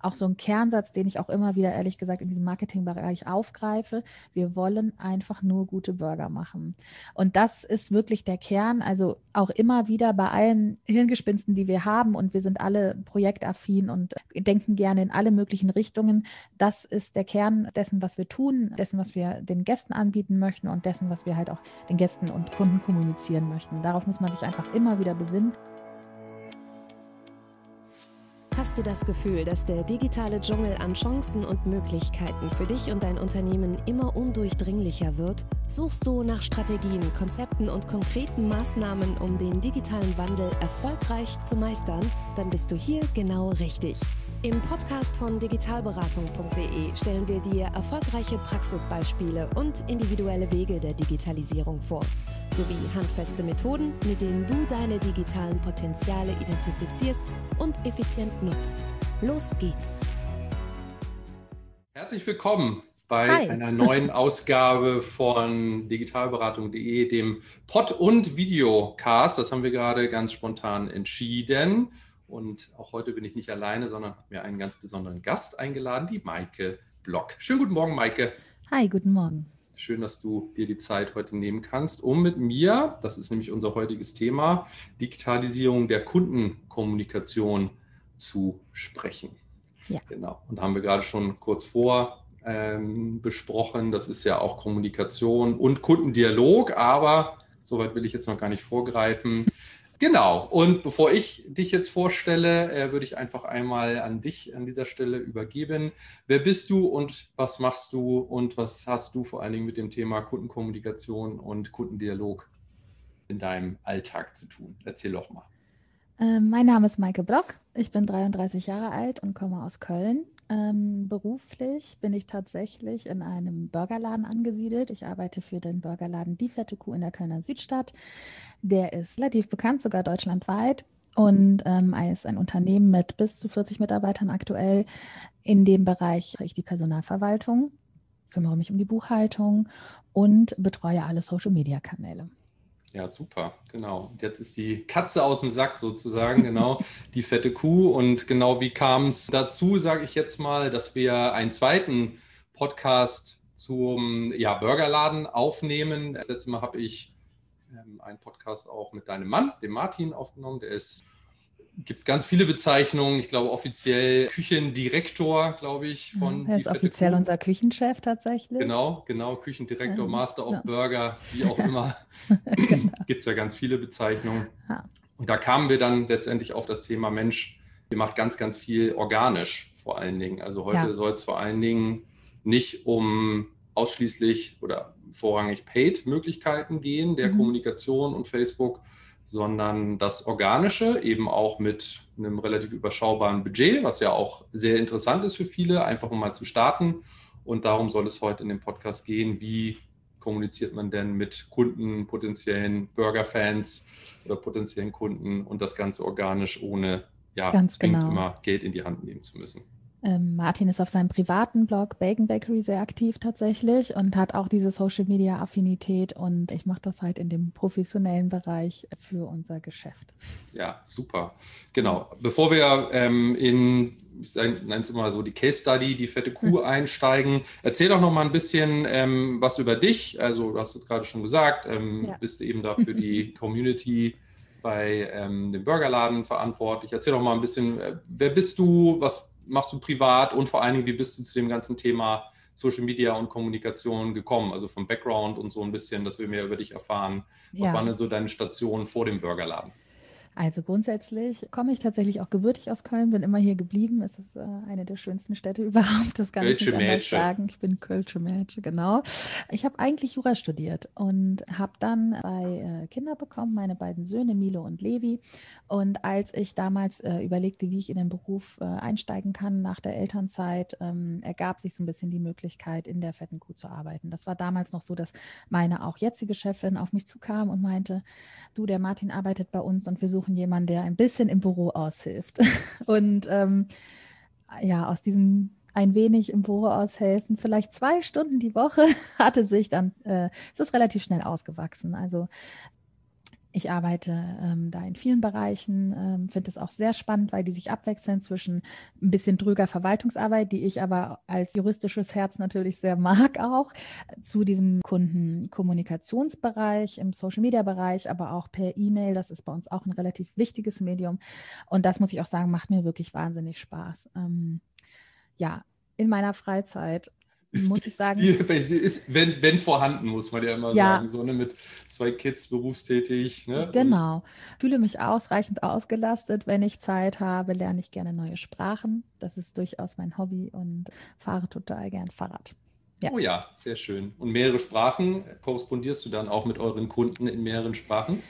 auch so ein Kernsatz, den ich auch immer wieder, ehrlich gesagt, in diesem Marketingbereich aufgreife. Wir wollen einfach nur gute Burger machen. Und das ist wirklich der Kern. Also auch immer wieder bei allen Hirngespinsten, die wir haben, und wir sind alle projektaffin und denken gerne in alle möglichen Richtungen. Das ist der Kern dessen, was wir tun, dessen, was wir den Gästen anbieten möchten und dessen, was wir halt auch den Gästen und Kunden kommunizieren möchten. Darauf muss man sich einfach immer wieder besinnen. Hast du das Gefühl, dass der digitale Dschungel an Chancen und Möglichkeiten für dich und dein Unternehmen immer undurchdringlicher wird? Suchst du nach Strategien, Konzepten und konkreten Maßnahmen, um den digitalen Wandel erfolgreich zu meistern? Dann bist du hier genau richtig. Im Podcast von digitalberatung.de stellen wir dir erfolgreiche Praxisbeispiele und individuelle Wege der Digitalisierung vor, sowie handfeste Methoden, mit denen du deine digitalen Potenziale identifizierst und effizient nutzt. Los geht's! Herzlich willkommen bei Hi. einer neuen Ausgabe von digitalberatung.de, dem Pod- und Videocast. Das haben wir gerade ganz spontan entschieden. Und auch heute bin ich nicht alleine, sondern habe mir einen ganz besonderen Gast eingeladen, die Maike Block. Schönen guten Morgen, Maike. Hi, guten Morgen. Schön, dass du dir die Zeit heute nehmen kannst, um mit mir, das ist nämlich unser heutiges Thema, Digitalisierung der Kundenkommunikation zu sprechen. Ja. Genau. Und haben wir gerade schon kurz vor ähm, besprochen. Das ist ja auch Kommunikation und Kundendialog, aber soweit will ich jetzt noch gar nicht vorgreifen. Genau. Und bevor ich dich jetzt vorstelle, äh, würde ich einfach einmal an dich an dieser Stelle übergeben. Wer bist du und was machst du und was hast du vor allen Dingen mit dem Thema Kundenkommunikation und Kundendialog in deinem Alltag zu tun? Erzähl doch mal. Äh, mein Name ist Maike Block. Ich bin 33 Jahre alt und komme aus Köln. Ähm, beruflich bin ich tatsächlich in einem Burgerladen angesiedelt. Ich arbeite für den Burgerladen Die Fette Kuh in der Kölner Südstadt. Der ist relativ bekannt, sogar deutschlandweit. Und ähm, ist ein Unternehmen mit bis zu 40 Mitarbeitern aktuell. In dem Bereich ich die Personalverwaltung, kümmere mich um die Buchhaltung und betreue alle Social-Media-Kanäle. Ja, super, genau. Und jetzt ist die Katze aus dem Sack sozusagen, genau, die fette Kuh. Und genau wie kam es dazu, sage ich jetzt mal, dass wir einen zweiten Podcast zum ja, Burgerladen aufnehmen. Das letzte Mal habe ich ähm, einen Podcast auch mit deinem Mann, dem Martin, aufgenommen. Der ist gibt es ganz viele Bezeichnungen. Ich glaube offiziell Küchendirektor, glaube ich, von. Er ist offiziell Kuh. unser Küchenchef tatsächlich. Genau, genau, Küchendirektor, ähm, Master of ja. Burger, wie auch immer. genau. Gibt es ja ganz viele Bezeichnungen. Ja. Und da kamen wir dann letztendlich auf das Thema Mensch, ihr macht ganz, ganz viel organisch vor allen Dingen. Also heute soll es vor allen Dingen nicht um ausschließlich oder vorrangig Paid-Möglichkeiten gehen, der mhm. Kommunikation und Facebook, sondern das Organische eben auch mit einem relativ überschaubaren Budget, was ja auch sehr interessant ist für viele, einfach um mal zu starten. Und darum soll es heute in dem Podcast gehen, wie kommuniziert man denn mit Kunden, potenziellen Burger-Fans oder potenziellen Kunden und das Ganze organisch, ohne ja, Ganz genau. immer Geld in die Hand nehmen zu müssen. Ähm, Martin ist auf seinem privaten Blog Bacon Bakery sehr aktiv tatsächlich und hat auch diese Social Media Affinität und ich mache das halt in dem professionellen Bereich für unser Geschäft. Ja, super. Genau. Bevor wir ähm, in, ich nenne es immer so, die Case Study, die fette Kuh hm. einsteigen, erzähl doch noch mal ein bisschen ähm, was über dich. Also, du hast es gerade schon gesagt, ähm, ja. bist eben da für die Community bei ähm, dem Burgerladen verantwortlich. Erzähl doch mal ein bisschen, äh, wer bist du, was machst du privat und vor allen Dingen, wie bist du zu dem ganzen Thema Social Media und Kommunikation gekommen? Also vom Background und so ein bisschen, dass wir mehr über dich erfahren. Was ja. waren denn so deine Stationen vor dem Burgerladen? Also grundsätzlich komme ich tatsächlich auch gebürtig aus Köln, bin immer hier geblieben. Es ist äh, eine der schönsten Städte überhaupt. Das kann Kölsche ich nicht anders sagen. Ich bin Kölsche Mädchen, genau. Ich habe eigentlich Jura studiert und habe dann zwei äh, Kinder bekommen, meine beiden Söhne Milo und Levi. Und als ich damals äh, überlegte, wie ich in den Beruf äh, einsteigen kann nach der Elternzeit, ähm, ergab sich so ein bisschen die Möglichkeit, in der fetten Kuh zu arbeiten. Das war damals noch so, dass meine auch jetzige Chefin auf mich zukam und meinte, du, der Martin arbeitet bei uns und wir suchen suchen jemanden, der ein bisschen im Büro aushilft. Und ähm, ja, aus diesem ein wenig im Büro aushelfen, vielleicht zwei Stunden die Woche, hatte sich dann, äh, es ist relativ schnell ausgewachsen. Also Ich arbeite ähm, da in vielen Bereichen, ähm, finde es auch sehr spannend, weil die sich abwechseln zwischen ein bisschen dröger Verwaltungsarbeit, die ich aber als juristisches Herz natürlich sehr mag auch, zu diesem Kundenkommunikationsbereich, im Social-Media-Bereich, aber auch per E-Mail. Das ist bei uns auch ein relativ wichtiges Medium. Und das muss ich auch sagen, macht mir wirklich wahnsinnig Spaß. Ähm, ja, in meiner Freizeit muss ich sagen. Ist, wenn, wenn vorhanden, muss man ja immer ja. sagen. So ne, mit zwei Kids berufstätig. Ne? Genau. Fühle mich ausreichend ausgelastet. Wenn ich Zeit habe, lerne ich gerne neue Sprachen. Das ist durchaus mein Hobby und fahre total gern Fahrrad. Ja. Oh ja, sehr schön. Und mehrere Sprachen, korrespondierst du dann auch mit euren Kunden in mehreren Sprachen?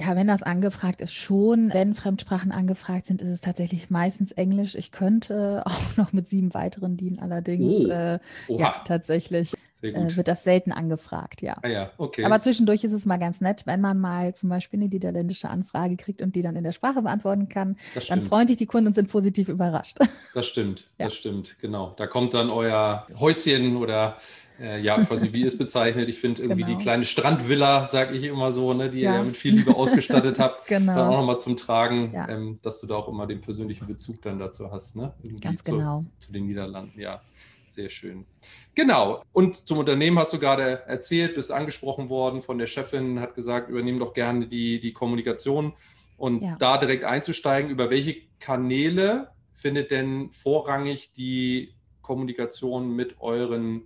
Ja, wenn das angefragt ist, schon. Wenn Fremdsprachen angefragt sind, ist es tatsächlich meistens Englisch. Ich könnte auch noch mit sieben weiteren dienen, allerdings oh. äh, ja, tatsächlich äh, wird das selten angefragt, ja. Ah, ja okay. Aber zwischendurch ist es mal ganz nett, wenn man mal zum Beispiel eine niederländische Anfrage kriegt und die dann in der Sprache beantworten kann. Dann freuen sich die Kunden und sind positiv überrascht. Das stimmt, ja. das stimmt, genau. Da kommt dann euer Häuschen oder äh, ja, ich weiß nicht, wie ihr es bezeichnet. Ich finde irgendwie genau. die kleine Strandvilla, sage ich immer so, ne, die ja. ihr mit viel Liebe ausgestattet habt, genau. dann auch nochmal zum Tragen, ja. ähm, dass du da auch immer den persönlichen Bezug dann dazu hast, ne? Irgendwie Ganz genau. Zu, zu den Niederlanden, ja. Sehr schön. Genau. Und zum Unternehmen hast du gerade erzählt, bist angesprochen worden von der Chefin, hat gesagt, übernehm doch gerne die, die Kommunikation. Und ja. da direkt einzusteigen, über welche Kanäle findet denn vorrangig die Kommunikation mit euren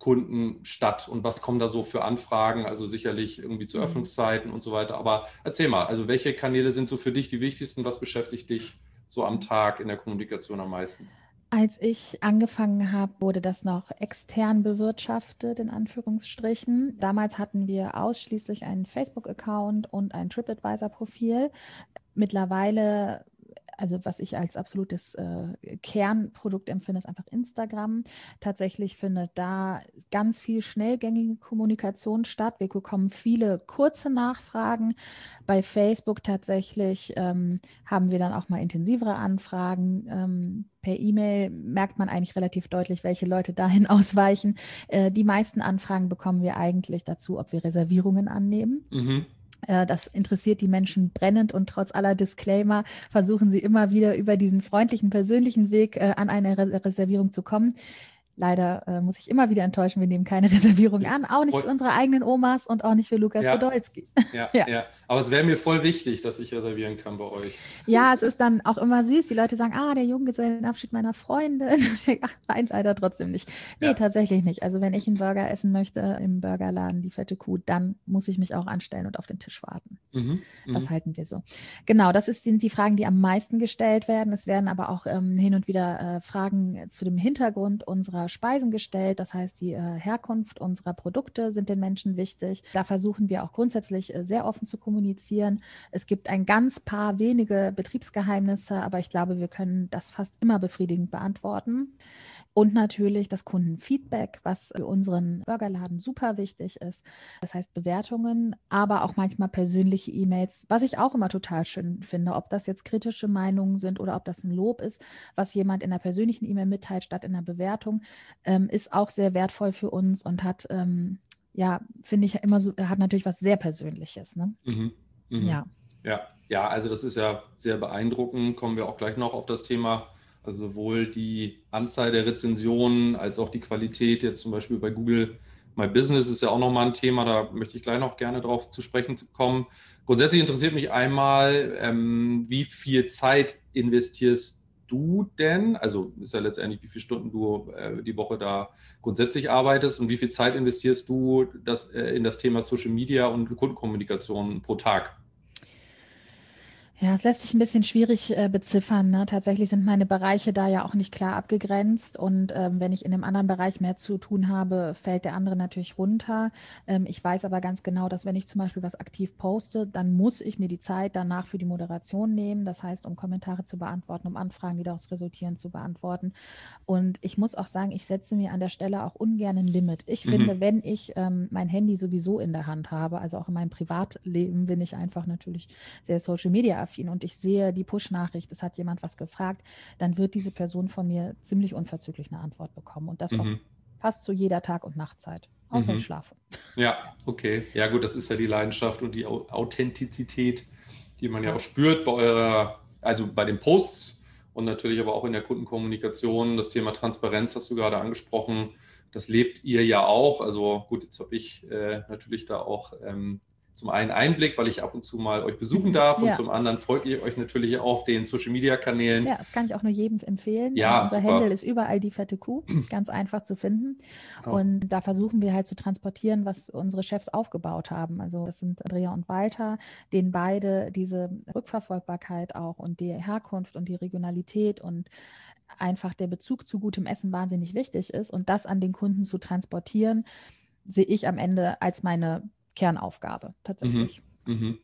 Kunden statt und was kommen da so für Anfragen? Also sicherlich irgendwie zu mhm. Öffnungszeiten und so weiter. Aber erzähl mal, also welche Kanäle sind so für dich die wichtigsten? Was beschäftigt dich so am Tag in der Kommunikation am meisten? Als ich angefangen habe, wurde das noch extern bewirtschaftet, in Anführungsstrichen. Damals hatten wir ausschließlich einen Facebook-Account und ein TripAdvisor-Profil. Mittlerweile also was ich als absolutes äh, Kernprodukt empfinde, ist einfach Instagram. Tatsächlich findet da ganz viel schnellgängige Kommunikation statt. Wir bekommen viele kurze Nachfragen. Bei Facebook tatsächlich ähm, haben wir dann auch mal intensivere Anfragen. Ähm, per E-Mail merkt man eigentlich relativ deutlich, welche Leute dahin ausweichen. Äh, die meisten Anfragen bekommen wir eigentlich dazu, ob wir Reservierungen annehmen. Mhm. Äh, das interessiert die Menschen brennend und trotz aller Disclaimer versuchen sie immer wieder über diesen freundlichen, persönlichen Weg äh, an eine Reservierung zu kommen. Leider äh, muss ich immer wieder enttäuschen, wir nehmen keine Reservierung an, auch nicht für unsere eigenen Omas und auch nicht für Lukas ja. Podolski. Ja, ja. ja, aber es wäre mir voll wichtig, dass ich reservieren kann bei euch. Ja, es ist dann auch immer süß. Die Leute sagen, ah, der Junggesellenabschied meiner Freundin. Ach, nein, leider trotzdem nicht. Nee, ja. tatsächlich nicht. Also wenn ich einen Burger essen möchte im Burgerladen, die fette Kuh, dann muss ich mich auch anstellen und auf den Tisch warten. Mhm, das mhm. halten wir so. Genau, das ist, sind die Fragen, die am meisten gestellt werden. Es werden aber auch ähm, hin und wieder äh, Fragen zu dem Hintergrund unserer Speisen gestellt. Das heißt, die äh, Herkunft unserer Produkte sind den Menschen wichtig. Da versuchen wir auch grundsätzlich äh, sehr offen zu kommunizieren. Es gibt ein ganz paar wenige Betriebsgeheimnisse, aber ich glaube, wir können das fast immer befriedigend beantworten. Und natürlich das Kundenfeedback, was für unseren Burgerladen super wichtig ist. Das heißt Bewertungen, aber auch manchmal persönliche E-Mails, was ich auch immer total schön finde, ob das jetzt kritische Meinungen sind oder ob das ein Lob ist, was jemand in der persönlichen E-Mail mitteilt statt in der Bewertung, ähm, ist auch sehr wertvoll für uns und hat, ähm, ja, finde ich immer so, hat natürlich was sehr Persönliches. Ne? Mhm. Mhm. Ja. Ja, ja, also das ist ja sehr beeindruckend. Kommen wir auch gleich noch auf das Thema also sowohl die Anzahl der Rezensionen als auch die Qualität jetzt zum Beispiel bei Google My Business ist ja auch nochmal ein Thema, da möchte ich gleich noch gerne drauf zu sprechen kommen. Grundsätzlich interessiert mich einmal, ähm, wie viel Zeit investierst du denn? Also ist ja letztendlich, wie viele Stunden du äh, die Woche da grundsätzlich arbeitest und wie viel Zeit investierst du das, äh, in das Thema Social Media und Kundenkommunikation pro Tag? Ja, es lässt sich ein bisschen schwierig äh, beziffern. Ne? Tatsächlich sind meine Bereiche da ja auch nicht klar abgegrenzt. Und ähm, wenn ich in einem anderen Bereich mehr zu tun habe, fällt der andere natürlich runter. Ähm, ich weiß aber ganz genau, dass wenn ich zum Beispiel was aktiv poste, dann muss ich mir die Zeit danach für die Moderation nehmen. Das heißt, um Kommentare zu beantworten, um Anfragen, die daraus resultieren, zu beantworten. Und ich muss auch sagen, ich setze mir an der Stelle auch ungern ein Limit. Ich mhm. finde, wenn ich ähm, mein Handy sowieso in der Hand habe, also auch in meinem Privatleben bin ich einfach natürlich sehr Social Media affin und ich sehe die Push-Nachricht, es hat jemand was gefragt, dann wird diese Person von mir ziemlich unverzüglich eine Antwort bekommen. Und das mhm. auch fast zu jeder Tag- und Nachtzeit. außer mhm. ich schlafe. Ja, okay. Ja gut, das ist ja die Leidenschaft und die Authentizität, die man ja auch spürt bei eurer, also bei den Posts und natürlich aber auch in der Kundenkommunikation. Das Thema Transparenz hast du gerade angesprochen. Das lebt ihr ja auch. Also gut, jetzt habe ich äh, natürlich da auch ähm, zum einen Einblick, weil ich ab und zu mal euch besuchen darf und zum anderen folge ich euch natürlich auf den Social Media Kanälen. Ja, das kann ich auch nur jedem empfehlen. Ja, Unser super. Handle ist überall die fette Kuh, ganz einfach zu finden. Oh. Und da versuchen wir halt zu transportieren, was unsere Chefs aufgebaut haben. Also das sind Andrea und Walter, denen beide diese Rückverfolgbarkeit auch und die Herkunft und die Regionalität und einfach der Bezug zu gutem Essen wahnsinnig wichtig ist und das an den Kunden zu transportieren, sehe ich am Ende als meine Kernaufgabe tatsächlich. Mhm. Mhm.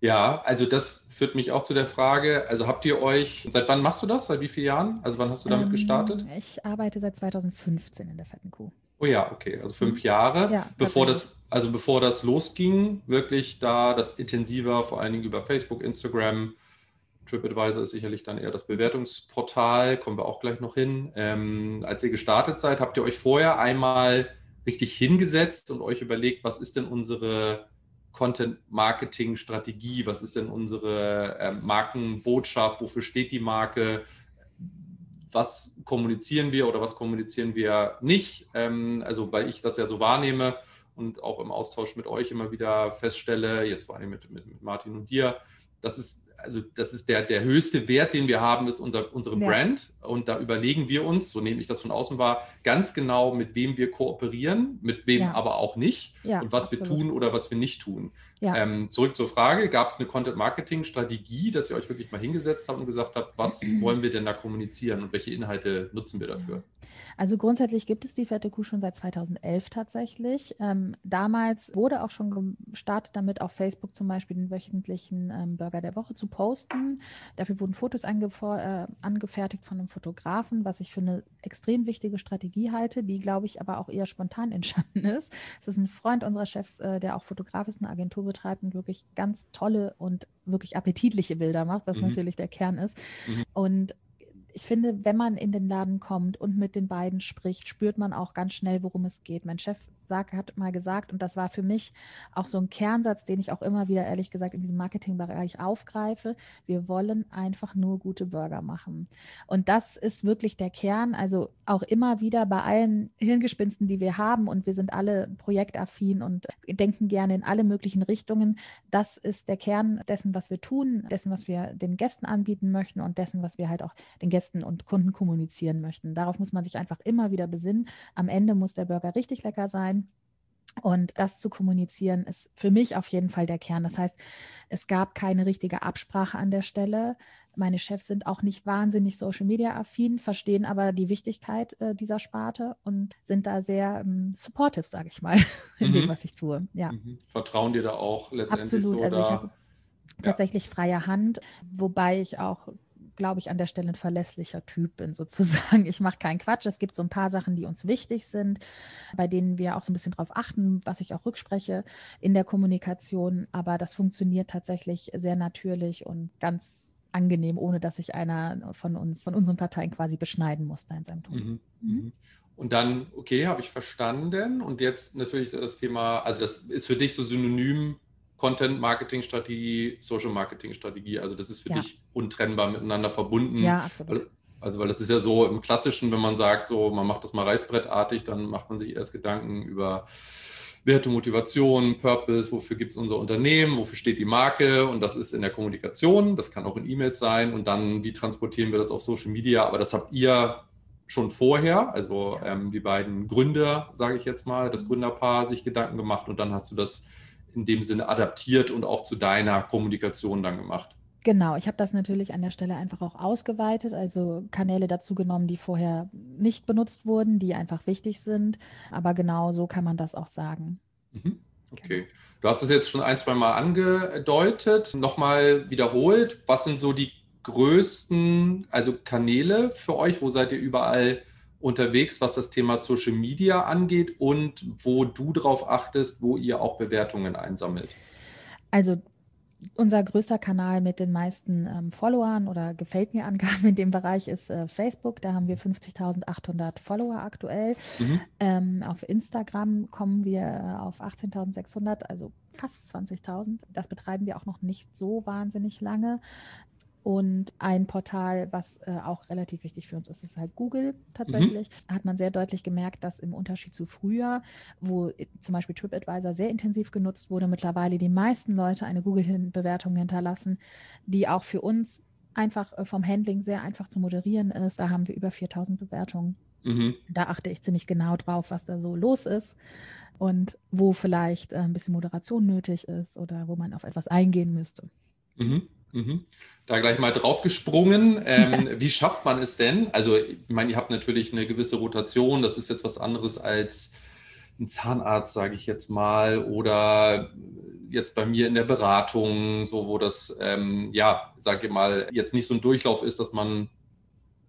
Ja, also das führt mich auch zu der Frage, also habt ihr euch, seit wann machst du das? Seit wie vielen Jahren? Also wann hast du damit ähm, gestartet? Ich arbeite seit 2015 in der Fetten Kuh. Oh ja, okay, also fünf mhm. Jahre, ja, bevor das, also bevor das losging, wirklich da das intensiver, vor allen Dingen über Facebook, Instagram, TripAdvisor ist sicherlich dann eher das Bewertungsportal, kommen wir auch gleich noch hin. Ähm, als ihr gestartet seid, habt ihr euch vorher einmal richtig hingesetzt und euch überlegt, was ist denn unsere Content-Marketing-Strategie, was ist denn unsere äh, Markenbotschaft, wofür steht die Marke, was kommunizieren wir oder was kommunizieren wir nicht. Ähm, also weil ich das ja so wahrnehme und auch im Austausch mit euch immer wieder feststelle, jetzt vor allem mit, mit, mit Martin und dir, dass es also das ist der, der höchste Wert, den wir haben, ist unser, unsere ja. Brand. Und da überlegen wir uns, so nehme ich das von außen wahr, ganz genau, mit wem wir kooperieren, mit wem ja. aber auch nicht ja, und was absolut. wir tun oder was wir nicht tun. Ähm, zurück zur Frage, gab es eine Content-Marketing-Strategie, dass ihr euch wirklich mal hingesetzt habt und gesagt habt, was wollen wir denn da kommunizieren und welche Inhalte nutzen wir dafür? Also grundsätzlich gibt es die fette Kuh schon seit 2011 tatsächlich. Ähm, damals wurde auch schon gestartet damit, auf Facebook zum Beispiel den wöchentlichen ähm, Burger der Woche zu posten. Dafür wurden Fotos äh, angefertigt von einem Fotografen, was ich für eine extrem wichtige Strategie halte, die, glaube ich, aber auch eher spontan entstanden ist. Es ist ein Freund unserer Chefs, äh, der auch Fotograf ist, eine Agentur betreibt und wirklich ganz tolle und wirklich appetitliche Bilder macht, was mhm. natürlich der Kern ist. Mhm. Und ich finde, wenn man in den Laden kommt und mit den beiden spricht, spürt man auch ganz schnell, worum es geht. Mein Chef sag, hat mal gesagt, und das war für mich auch so ein Kernsatz, den ich auch immer wieder, ehrlich gesagt, in diesem Marketingbereich aufgreife. Wir wollen einfach nur gute Burger machen. Und das ist wirklich der Kern. Also auch immer wieder bei allen Hirngespinsten, die wir haben, und wir sind alle projektaffin und denken gerne in alle möglichen Richtungen. Das ist der Kern dessen, was wir tun, dessen, was wir den Gästen anbieten möchten und dessen, was wir halt auch den Gästen und Kunden kommunizieren möchten. Darauf muss man sich einfach immer wieder besinnen. Am Ende muss der Burger richtig lecker sein. Und das zu kommunizieren ist für mich auf jeden Fall der Kern. Das heißt, es gab keine richtige Absprache an der Stelle. Meine Chefs sind auch nicht wahnsinnig Social Media affin, verstehen aber die Wichtigkeit äh, dieser Sparte und sind da sehr ähm, supportive, sage ich mal, in mhm. dem, was ich tue. Ja. Mhm. Vertrauen dir da auch letztendlich Absolut. So, also ich habe tatsächlich freie Hand, wobei ich auch glaube ich, an der Stelle ein verlässlicher Typ bin, sozusagen. Ich mache keinen Quatsch. Es gibt so ein paar Sachen, die uns wichtig sind, bei denen wir auch so ein bisschen drauf achten, was ich auch rückspreche in der Kommunikation. Aber das funktioniert tatsächlich sehr natürlich und ganz angenehm, ohne dass sich einer von uns, von unseren Parteien quasi beschneiden musste in seinem Tun. Mhm. Mhm. mhm. Und dann, okay, habe ich verstanden. Und jetzt natürlich das Thema, also das ist für dich so synonym Content-Marketing-Strategie, Social-Marketing-Strategie. Also das ist für ja. dich untrennbar miteinander verbunden. Ja, absolut. Also weil das ist ja so im Klassischen, wenn man sagt, so man macht das mal reißbrettartig, dann macht man sich erst Gedanken über Werte, Motivation, Purpose, wofür gibt es unser Unternehmen, wofür steht die Marke und das ist in der Kommunikation, das kann auch in E-Mails sein und dann, wie transportieren wir das auf Social Media, aber das habt ihr schon vorher, also ähm, die beiden Gründer, sage ich jetzt mal, das Gründerpaar sich Gedanken gemacht und dann hast du das in dem Sinne adaptiert und auch zu deiner Kommunikation dann gemacht. Genau, ich habe das natürlich an der Stelle einfach auch ausgeweitet, also Kanäle dazu genommen, die vorher nicht benutzt wurden, die einfach wichtig sind. Aber genau so kann man das auch sagen. Mhm. Okay. Du hast es jetzt schon ein, zwei Mal angedeutet, nochmal wiederholt. Was sind so die größten, also Kanäle für euch? Wo seid ihr überall unterwegs, was das Thema Social Media angeht und wo du darauf achtest, wo ihr auch Bewertungen einsammelt? Also unser größter Kanal mit den meisten ähm, Followern oder gefällt mir Angaben in dem Bereich ist äh, Facebook. Da haben wir 50.800 Follower aktuell. Mhm. Ähm, auf Instagram kommen wir äh, auf 18.600, also fast 20.000. Das betreiben wir auch noch nicht so wahnsinnig lange. Und ein Portal, was äh, auch relativ wichtig für uns ist, ist halt Google tatsächlich. Mhm. Da hat man sehr deutlich gemerkt, dass im Unterschied zu früher, wo zum Beispiel TripAdvisor sehr intensiv genutzt wurde, mittlerweile die meisten Leute eine Google-Bewertung hinterlassen, die auch für uns einfach äh, vom Handling sehr einfach zu moderieren ist. Da haben wir über 4000 Bewertungen. Mhm. Da achte ich ziemlich genau drauf, was da so los ist und wo vielleicht äh, ein bisschen Moderation nötig ist oder wo man auf etwas eingehen müsste. Mhm. Mhm. Da gleich mal draufgesprungen. Ähm, wie schafft man es denn? Also, ich meine, ihr habt natürlich eine gewisse Rotation. Das ist jetzt was anderes als ein Zahnarzt, sage ich jetzt mal, oder jetzt bei mir in der Beratung, so wo das, ähm, ja, sage ich mal, jetzt nicht so ein Durchlauf ist, dass man,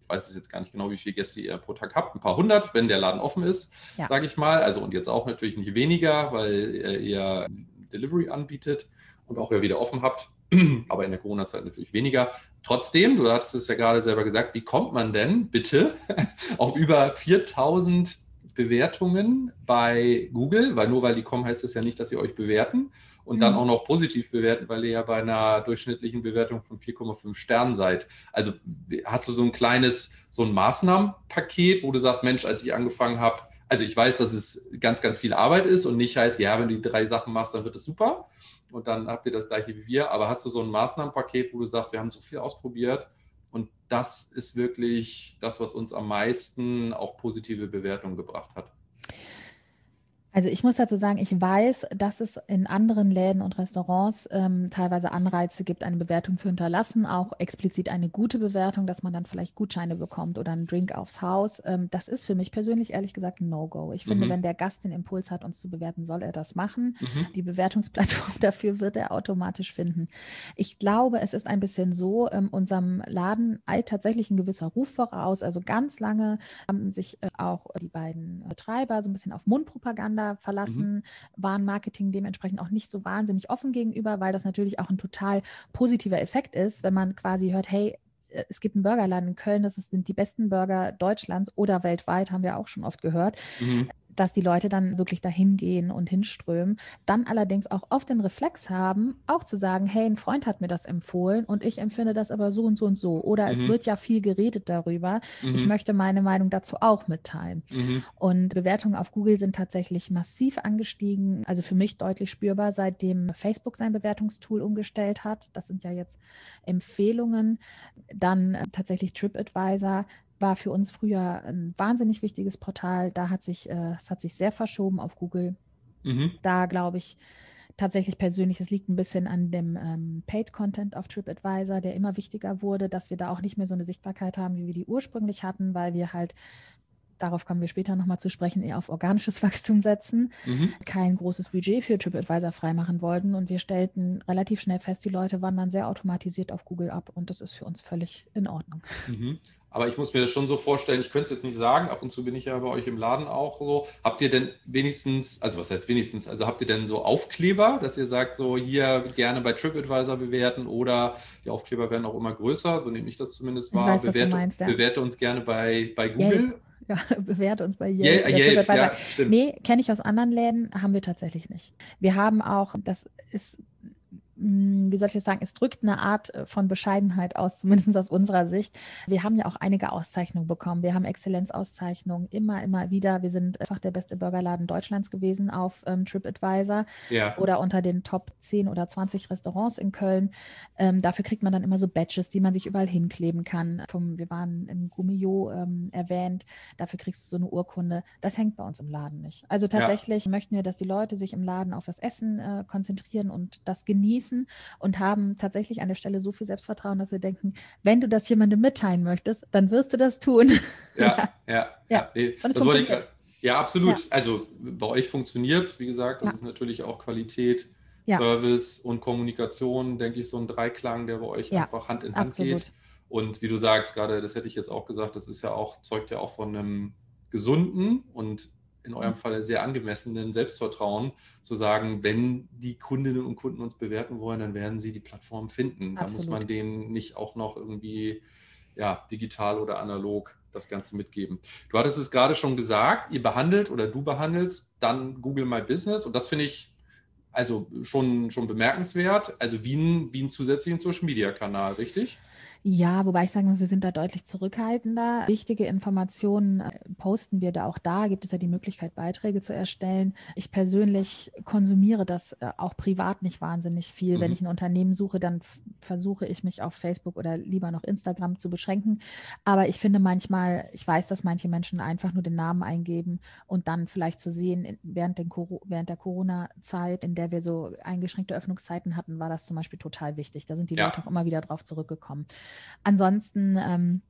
ich weiß es jetzt gar nicht genau, wie viele Gäste ihr pro Tag habt, ein paar hundert, wenn der Laden offen ist, ja. sage ich mal. Also und jetzt auch natürlich nicht weniger, weil ihr Delivery anbietet und auch ihr wieder offen habt. aber in der Corona-Zeit natürlich weniger. Trotzdem, du hattest es ja gerade selber gesagt, wie kommt man denn bitte auf über 4000 Bewertungen bei Google? Weil nur weil die kommen, heißt es ja nicht, dass sie euch bewerten und mhm. dann auch noch positiv bewerten, weil ihr ja bei einer durchschnittlichen Bewertung von 4,5 Sternen seid. Also hast du so ein kleines, so ein Maßnahmenpaket, wo du sagst, Mensch, als ich angefangen habe, also ich weiß, dass es ganz, ganz viel Arbeit ist und nicht heißt, ja, wenn du die drei Sachen machst, dann wird es super und dann habt ihr das gleiche wie wir. Aber hast du so ein Maßnahmenpaket, wo du sagst, wir haben so viel ausprobiert und das ist wirklich das, was uns am meisten auch positive Bewertungen gebracht hat? Also ich muss dazu sagen, ich weiß, dass es in anderen Läden und Restaurants ähm, teilweise Anreize gibt, eine Bewertung zu hinterlassen, auch explizit eine gute Bewertung, dass man dann vielleicht Gutscheine bekommt oder einen Drink aufs Haus. Ähm, das ist für mich persönlich ehrlich gesagt ein No-Go. Ich finde, mhm. wenn der Gast den Impuls hat, uns zu bewerten, soll er das machen. Mhm. Die Bewertungsplattform dafür wird er automatisch finden. Ich glaube, es ist ein bisschen so, ähm, unserem Laden eilt tatsächlich ein gewisser Ruf voraus. Also ganz lange haben sich äh, auch die beiden Betreiber so ein bisschen auf Mundpropaganda Propaganda verlassen, mhm. waren Marketing dementsprechend auch nicht so wahnsinnig offen gegenüber, weil das natürlich auch ein total positiver Effekt ist, wenn man quasi hört, hey, äh, es gibt einen Burgerladen in Köln, das sind die besten Burger Deutschlands oder weltweit, haben wir auch schon oft gehört. Mhm dass die Leute dann wirklich dahin gehen und hinströmen. Dann allerdings auch oft den Reflex haben, auch zu sagen, hey, ein Freund hat mir das empfohlen und ich empfinde das aber so und so und so. Oder mhm. es wird ja viel geredet darüber. Mhm. Ich möchte meine Meinung dazu auch mitteilen. Mhm. Und Bewertungen auf Google sind tatsächlich massiv angestiegen. Also für mich deutlich spürbar, seitdem Facebook sein Bewertungstool umgestellt hat. Das sind ja jetzt Empfehlungen. Dann äh, tatsächlich TripAdvisor war für uns früher ein wahnsinnig wichtiges Portal. Da hat sich, äh, es hat sich sehr verschoben auf Google. Mhm. Da glaube ich tatsächlich persönlich, es liegt ein bisschen an dem ähm, Paid-Content auf TripAdvisor, der immer wichtiger wurde, dass wir da auch nicht mehr so eine Sichtbarkeit haben, wie wir die ursprünglich hatten, weil wir halt darauf kommen wir später nochmal zu sprechen, eher auf organisches Wachstum setzen, mhm. kein großes Budget für TripAdvisor freimachen wollten und wir stellten relativ schnell fest, die Leute wandern sehr automatisiert auf Google ab und das ist für uns völlig in Ordnung. Mhm. Aber ich muss mir das schon so vorstellen, ich könnte es jetzt nicht sagen, ab und zu bin ich ja bei euch im Laden auch so. Habt ihr denn wenigstens, also was heißt wenigstens, also habt ihr denn so Aufkleber, dass ihr sagt, so hier gerne bei TripAdvisor bewerten oder die Aufkleber werden auch immer größer, so nehme ich das zumindest wahr. Weiß, bewerte, meinst, ja. bewerte, uns gerne bei, bei Google. Ja, bewerte uns bei Yelp. Yeah, yeah, ja, nee, kenne ich aus anderen Läden, haben wir tatsächlich nicht. Wir haben auch, das ist wie soll ich jetzt sagen, es drückt eine Art äh, von Bescheidenheit aus, zumindest aus unserer Sicht. Wir haben ja auch einige Auszeichnungen bekommen. Wir haben Exzellenzauszeichnungen immer, immer wieder. Wir sind einfach der beste Burgerladen Deutschlands gewesen auf ähm, TripAdvisor ja. oder unter den Top 10 oder 20 Restaurants in Köln. Ähm, dafür kriegt man dann immer so Badges, die man sich überall hinkleben kann. Vom, wir waren im Gummio ähm, erwähnt. Dafür kriegst du so eine Urkunde. Das hängt bei uns im Laden nicht. Also tatsächlich ja. möchten wir, dass die Leute sich im Laden auf das Essen äh, konzentrieren und das genießen genießen und haben tatsächlich an der Stelle so viel Selbstvertrauen, dass wir denken, wenn du das jemandem mitteilen möchtest, dann wirst du das tun. Ja, ja, ja. ja. das funktioniert. ja absolut. Ja. Also bei euch funktioniert es, wie gesagt, das ja. ist natürlich auch Qualität. Service und Kommunikation, denke ich, so ein Dreiklang, der bei euch einfach Hand in Hand absolut. geht. Und wie du sagst, gerade, das hätte ich jetzt auch gesagt, das ist ja auch, zeugt ja auch von einem gesunden und in eurem Fall sehr angemessenen Selbstvertrauen zu sagen, wenn die Kundinnen und Kunden uns bewerten wollen, dann werden sie die Plattform finden. Absolut. Da muss man denen nicht auch noch irgendwie ja, digital oder analog das Ganze mitgeben. Du hattest es gerade schon gesagt, ihr behandelt oder du behandelst dann Google My Business und das finde ich also schon, schon bemerkenswert. Also wie ein, wie ein zusätzlichen Social Media Kanal, richtig? Ja, wobei ich sagen muss, wir sind da deutlich zurückhaltender. Wichtige Informationen äh, posten wir da auch da. Gibt es ja die Möglichkeit, Beiträge zu erstellen. Ich persönlich konsumiere das äh, auch privat nicht wahnsinnig viel. Mhm. Wenn ich ein Unternehmen suche, dann versuche ich mich auf Facebook oder lieber noch Instagram zu beschränken. Aber ich finde manchmal, ich weiß, dass manche Menschen einfach nur den Namen eingeben und dann vielleicht zu sehen, während, den, während der Corona-Zeit, in der wir so eingeschränkte Öffnungszeiten hatten, war das zum Beispiel total wichtig. Da sind die ja. Leute auch immer wieder drauf zurückgekommen. Ansonsten, ähm,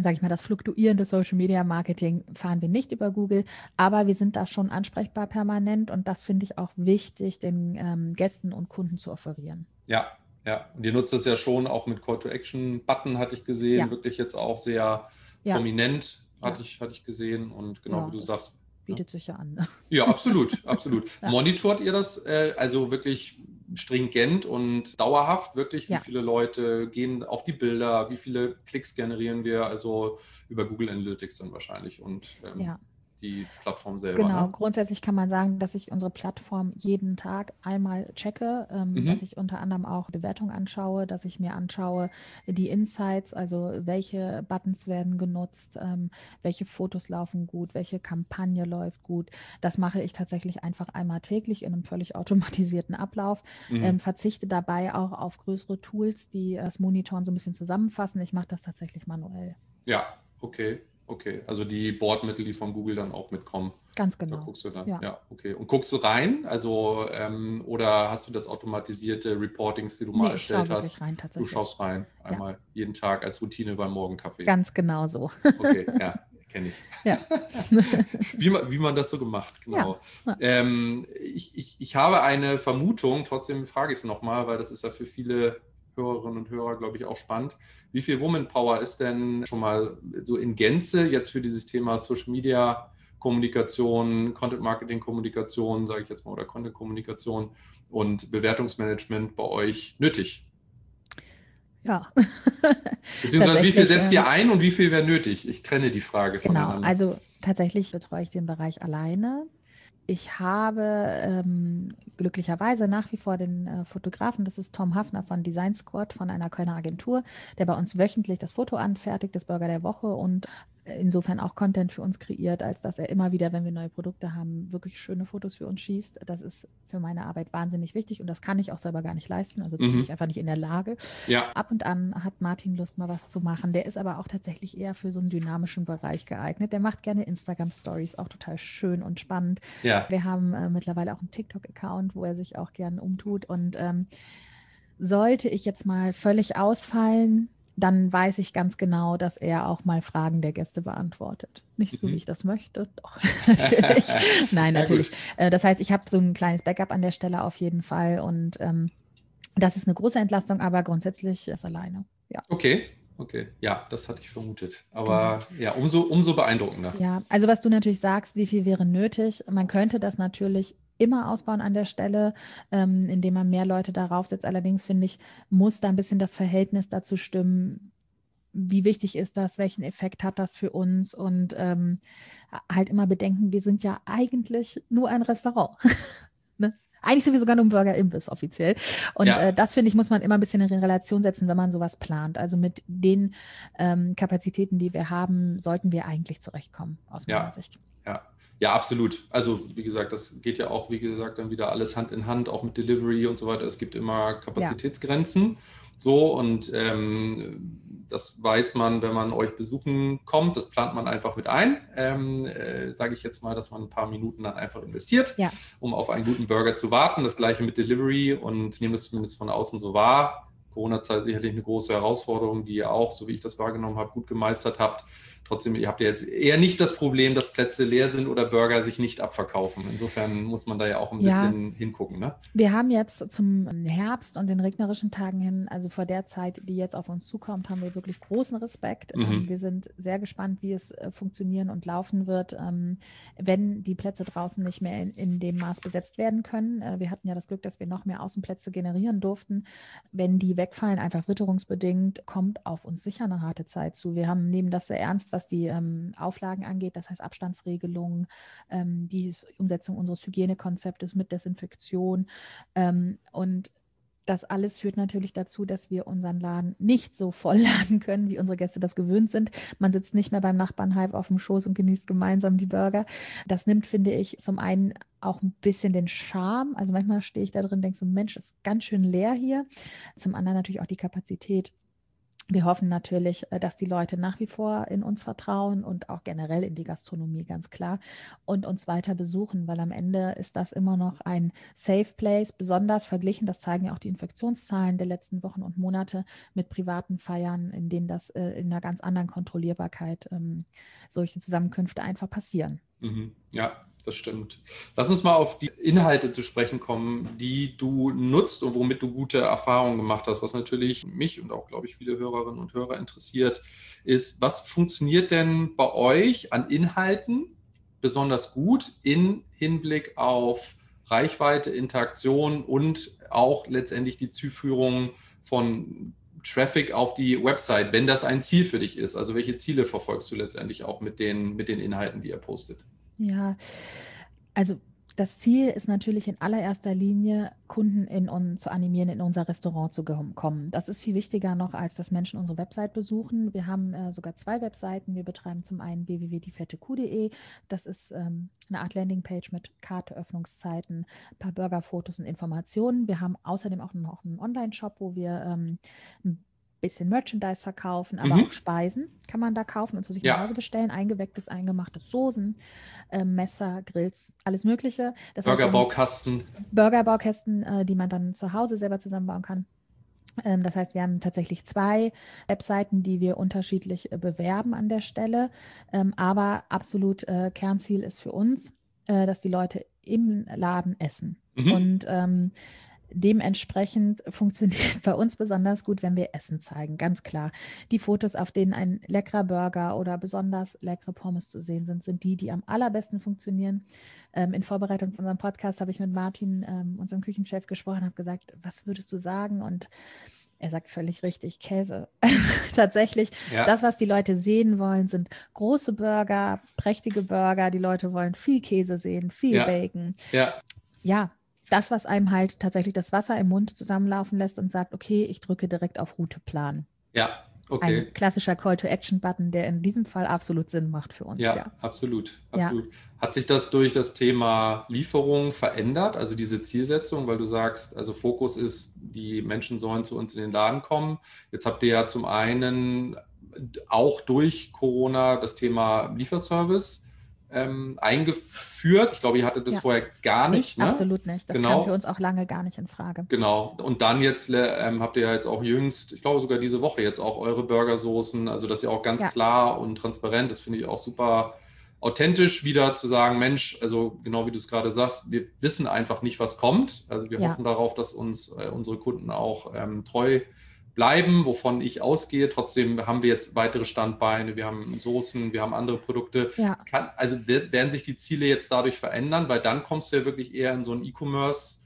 sage ich mal, das fluktuierende Social Media Marketing fahren wir nicht über Google, aber wir sind da schon ansprechbar permanent und das finde ich auch wichtig, den ähm, Gästen und Kunden zu offerieren. Ja, ja. Und ihr nutzt es ja schon auch mit Call to Action Button, hatte ich gesehen, ja. wirklich jetzt auch sehr ja. prominent, hatte, ja. ich, hatte ich gesehen und genau wie du sagst. Bietet sich ja an. Ne? Ja, absolut, absolut. Monitort ihr das äh, also wirklich stringent und dauerhaft wirklich, ja. wie viele Leute gehen auf die Bilder, wie viele Klicks generieren wir, also über Google Analytics dann wahrscheinlich und ähm, ja die Plattform selber. Genau, ne? grundsätzlich kann man sagen, dass ich unsere Plattform jeden Tag einmal checke, ähm, mhm. dass ich unter anderem auch Bewertungen anschaue, dass ich mir anschaue die Insights, also welche Buttons werden genutzt, ähm, welche Fotos laufen gut, welche Kampagne läuft gut. Das mache ich tatsächlich einfach einmal täglich in einem völlig automatisierten Ablauf, mhm. ähm, verzichte dabei auch auf größere Tools, die das Monitoren so ein bisschen zusammenfassen. Ich mache das tatsächlich manuell. Ja, okay. Okay, also die Bordmittel, die von Google dann auch mitkommen. Ganz genau. Da guckst du dann. Ja. ja, okay. Und guckst du rein? Also, ähm, oder hast du das automatisierte Reportings, die du mal nee, erstellt hast? Rein, du schaust rein, einmal ja. jeden Tag als Routine beim Morgenkaffee. Ganz genau so. Okay, ja, kenne ich. Ja. wie, man, wie man das so gemacht, genau. Ja. Ähm, ich, ich, ich habe eine Vermutung, trotzdem frage ich es nochmal, weil das ist ja für viele Hörerinnen und Hörer, glaube ich, auch spannend. Wie viel Woman Power ist denn schon mal so in Gänze jetzt für dieses Thema Social Media Kommunikation, Content Marketing Kommunikation, sage ich jetzt mal, oder Content Kommunikation und Bewertungsmanagement bei euch nötig? Ja. Beziehungsweise wie viel setzt ihr ein und wie viel wäre nötig? Ich trenne die Frage voneinander. Genau, also tatsächlich betreue ich den Bereich alleine. Ich habe ähm, glücklicherweise nach wie vor den äh, Fotografen, das ist Tom Hafner von Design Squad von einer Kölner Agentur, der bei uns wöchentlich das Foto anfertigt, das Burger der Woche. Und insofern auch Content für uns kreiert, als dass er immer wieder, wenn wir neue Produkte haben, wirklich schöne Fotos für uns schießt. Das ist für meine Arbeit wahnsinnig wichtig und das kann ich auch selber gar nicht leisten. Also mhm. bin ich einfach nicht in der Lage. Ja. Ab und an hat Martin Lust, mal was zu machen. Der ist aber auch tatsächlich eher für so einen dynamischen Bereich geeignet. Der macht gerne Instagram-Stories, auch total schön und spannend. Ja. Wir haben äh, mittlerweile auch einen TikTok-Account, wo er sich auch gerne umtut. Und ähm, sollte ich jetzt mal völlig ausfallen, dann weiß ich ganz genau, dass er auch mal Fragen der Gäste beantwortet. Nicht so, mhm. wie ich das möchte, doch, natürlich. Nein, natürlich. Ja, äh, das heißt, ich habe so ein kleines Backup an der Stelle auf jeden Fall und ähm, das ist eine große Entlastung, aber grundsätzlich ist alleine. Ja. Okay, okay. Ja, das hatte ich vermutet. Aber genau. ja, umso, umso beeindruckender. Ja, also was du natürlich sagst, wie viel wäre nötig? Man könnte das natürlich immer ausbauen an der Stelle, ähm, indem man mehr Leute darauf setzt. Allerdings finde ich, muss da ein bisschen das Verhältnis dazu stimmen, wie wichtig ist das, welchen Effekt hat das für uns und ähm, halt immer bedenken, wir sind ja eigentlich nur ein Restaurant. ne? Eigentlich sind wir sogar nur ein Burger-Imbiss offiziell. Und ja. äh, das, finde ich, muss man immer ein bisschen in Relation setzen, wenn man sowas plant. Also mit den ähm, Kapazitäten, die wir haben, sollten wir eigentlich zurechtkommen, aus meiner ja. Sicht. Ja, ja, absolut. Also wie gesagt, das geht ja auch, wie gesagt, dann wieder alles Hand in Hand, auch mit Delivery und so weiter. Es gibt immer Kapazitätsgrenzen. Ja. So und ähm, das weiß man, wenn man euch besuchen kommt. Das plant man einfach mit ein. Ähm, äh, Sage ich jetzt mal, dass man ein paar Minuten dann einfach investiert, ja. um auf einen guten Burger zu warten. Das gleiche mit Delivery und nehme es zumindest von außen so wahr. Corona-Zeit sicherlich eine große Herausforderung, die ihr auch, so wie ich das wahrgenommen habe, gut gemeistert habt. Trotzdem, ihr habt ja jetzt eher nicht das Problem, dass Plätze leer sind oder Burger sich nicht abverkaufen. Insofern muss man da ja auch ein ja. bisschen hingucken. Ne? Wir haben jetzt zum Herbst und den regnerischen Tagen hin, also vor der Zeit, die jetzt auf uns zukommt, haben wir wirklich großen Respekt. Mhm. Ähm, wir sind sehr gespannt, wie es äh, funktionieren und laufen wird, ähm, wenn die Plätze draußen nicht mehr in, in dem Maß besetzt werden können. Äh, wir hatten ja das Glück, dass wir noch mehr Außenplätze generieren durften. Wenn die wegfallen, einfach witterungsbedingt, kommt auf uns sicher eine harte Zeit zu. Wir haben nehmen das sehr ernst, was die ähm, Auflagen angeht, das heißt Abstandsregelungen, ähm, die Umsetzung unseres Hygienekonzeptes mit Desinfektion ähm, und das alles führt natürlich dazu, dass wir unseren Laden nicht so vollladen können, wie unsere Gäste das gewöhnt sind. Man sitzt nicht mehr beim Nachbarn halb auf dem Schoß und genießt gemeinsam die Burger. Das nimmt, finde ich, zum einen auch ein bisschen den Charme. Also manchmal stehe ich da drin und denke so, Mensch, ist ganz schön leer hier. Zum anderen natürlich auch die Kapazität wir hoffen natürlich, äh, dass die Leute nach wie vor in uns vertrauen und auch generell in die Gastronomie, ganz klar, und uns weiter besuchen, weil am Ende ist das immer noch ein Safe Place, besonders verglichen, das zeigen ja auch die Infektionszahlen der letzten Wochen und Monate mit privaten Feiern, in denen das äh, in einer ganz anderen Kontrollierbarkeit ähm, solche Zusammenkünfte einfach passieren. Mhm. Ja, das stimmt. Lass uns mal auf die Inhalte zu sprechen kommen, die du nutzt und womit du gute Erfahrungen gemacht hast. Was natürlich mich und auch, glaube ich, viele Hörerinnen und Hörer interessiert, ist, was funktioniert denn bei euch an Inhalten besonders gut in Hinblick auf Reichweite, Interaktion und auch letztendlich die Zuführung von Traffic auf die Website, wenn das ein Ziel für dich ist? Also welche Ziele verfolgst du letztendlich auch mit den, mit den Inhalten, die ihr postet? Ja, also das Ziel ist natürlich in allererster Linie, Kunden in uns zu animieren, in unser Restaurant zu kommen. Das ist viel wichtiger noch, als dass Menschen unsere Website besuchen. Wir haben äh, sogar zwei Webseiten. Wir betreiben zum einen www.diefettekuh.de. Das ist ähm, eine Art Landingpage mit Karte, Öffnungszeiten, ein paar Burgerfotos und Informationen. Wir haben außerdem auch noch einen Online-Shop, wo wir ähm, bisschen Merchandise verkaufen, aber mhm. auch Speisen kann man da kaufen und zu sich ja. nach Hause bestellen. Eingewecktes, eingemachtes Soßen, äh, Messer, Grills, alles Mögliche. Burgerbaukasten. Burgerbaukästen, äh, die man dann zu Hause selber zusammenbauen kann. Ähm, das heißt, wir haben tatsächlich zwei Webseiten, die wir unterschiedlich äh, bewerben an der Stelle. Ähm, aber absolut äh, Kernziel ist für uns, äh, dass die Leute im Laden essen. Mhm. Und ähm, Dementsprechend funktioniert bei uns besonders gut, wenn wir Essen zeigen, ganz klar. Die Fotos, auf denen ein leckerer Burger oder besonders leckere Pommes zu sehen sind, sind die, die am allerbesten funktionieren. Ähm, in Vorbereitung von unserem Podcast habe ich mit Martin, ähm, unserem Küchenchef, gesprochen, habe gesagt, was würdest du sagen? Und er sagt völlig richtig, Käse. Also tatsächlich, ja. das, was die Leute sehen wollen, sind große Burger, prächtige Burger. Die Leute wollen viel Käse sehen, viel ja. Bacon. Ja. Ja, das, was einem halt tatsächlich das Wasser im Mund zusammenlaufen lässt und sagt, okay, ich drücke direkt auf Routeplan. Ja, okay. Ein klassischer Call-to-Action-Button, der in diesem Fall absolut Sinn macht für uns. Ja, ja. absolut. absolut. Ja. Hat sich das durch das Thema Lieferung verändert, also diese Zielsetzung, weil du sagst, also Fokus ist, die Menschen sollen zu uns in den Laden kommen. Jetzt habt ihr ja zum einen auch durch Corona das Thema Lieferservice ähm, eingeführt. Ich glaube, ihr hattet das ja. vorher gar nicht. Ne? Absolut nicht. Das genau. kam für uns auch lange gar nicht in Frage. Genau. Und dann jetzt ähm, habt ihr ja jetzt auch jüngst, ich glaube sogar diese Woche jetzt auch eure Burgersoßen, also dass ihr auch ganz ja. klar und transparent, das finde ich auch super authentisch wieder zu sagen, Mensch, also genau wie du es gerade sagst, wir wissen einfach nicht, was kommt. Also wir ja. hoffen darauf, dass uns äh, unsere Kunden auch ähm, treu bleiben, wovon ich ausgehe. Trotzdem haben wir jetzt weitere Standbeine, wir haben Soßen, wir haben andere Produkte. Ja. Kann, also werden sich die Ziele jetzt dadurch verändern, weil dann kommst du ja wirklich eher in so ein E-Commerce.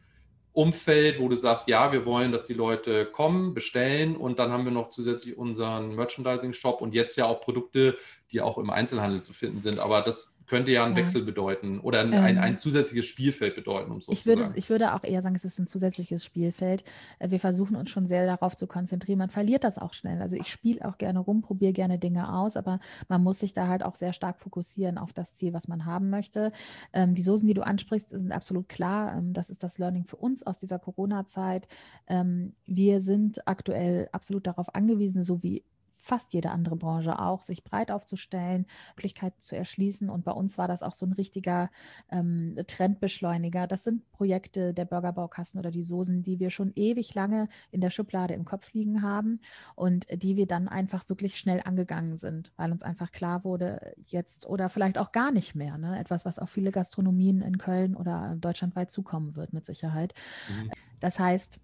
Umfeld, wo du sagst, ja, wir wollen, dass die Leute kommen, bestellen und dann haben wir noch zusätzlich unseren Merchandising-Shop und jetzt ja auch Produkte, die auch im Einzelhandel zu finden sind. Aber das könnte ja ein ja. Wechsel bedeuten oder ein, ähm, ein, ein, zusätzliches Spielfeld bedeuten, um so ich würde, Ich würde auch eher sagen, es ist ein zusätzliches Spielfeld. Äh, wir versuchen uns schon sehr darauf zu konzentrieren. Man verliert das auch schnell. Also ich spiele auch gerne rum, probiere gerne Dinge aus, aber man muss sich da halt auch sehr stark fokussieren auf das Ziel, was man haben möchte. Ähm, die Soßen, die du ansprichst, sind absolut klar. Ähm, das ist das Learning für uns aus dieser Corona-Zeit. Ähm, wir sind aktuell absolut darauf angewiesen, so wie fast jede andere Branche auch, sich breit aufzustellen, Möglichkeiten zu erschließen. Und bei uns war das auch so ein richtiger ähm, Trendbeschleuniger. Das sind Projekte der Burgerbaukasten oder die Soßen, die wir schon ewig lange in der Schublade im Kopf liegen haben und die wir dann einfach wirklich schnell angegangen sind, weil uns einfach klar wurde, jetzt oder vielleicht auch gar nicht mehr. Ne? Etwas, was auf viele Gastronomien in Köln oder deutschlandweit zukommen wird, mit Sicherheit. Mhm. Das heißt,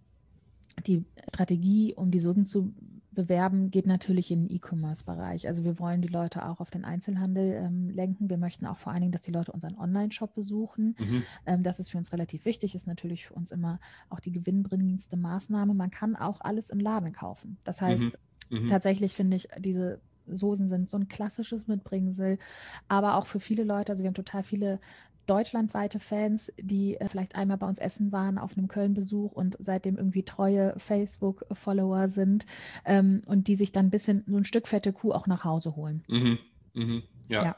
die Strategie, um die Soßen zu bewerben, geht natürlich in den E-Commerce-Bereich. Also wir wollen die Leute auch auf den Einzelhandel ähm, lenken. Wir möchten auch vor allen Dingen, dass die Leute unseren Online-Shop besuchen. Mhm. Ähm, das ist für uns relativ wichtig, ist natürlich für uns immer auch die gewinnbringendste Maßnahme. Man kann auch alles im Laden kaufen. Das heißt, mhm. Mhm. tatsächlich finde ich diese Soßen sind so ein klassisches Mitbringsel, aber auch für viele Leute, also wir haben total viele deutschlandweite Fans, die äh, vielleicht einmal bei uns essen waren auf einem Köln-Besuch und seitdem irgendwie treue Facebook-Follower sind ähm, und die sich dann ein bisschen so ein Stück fette Kuh auch nach Hause holen. Mhm. Mhm. Ja. ja.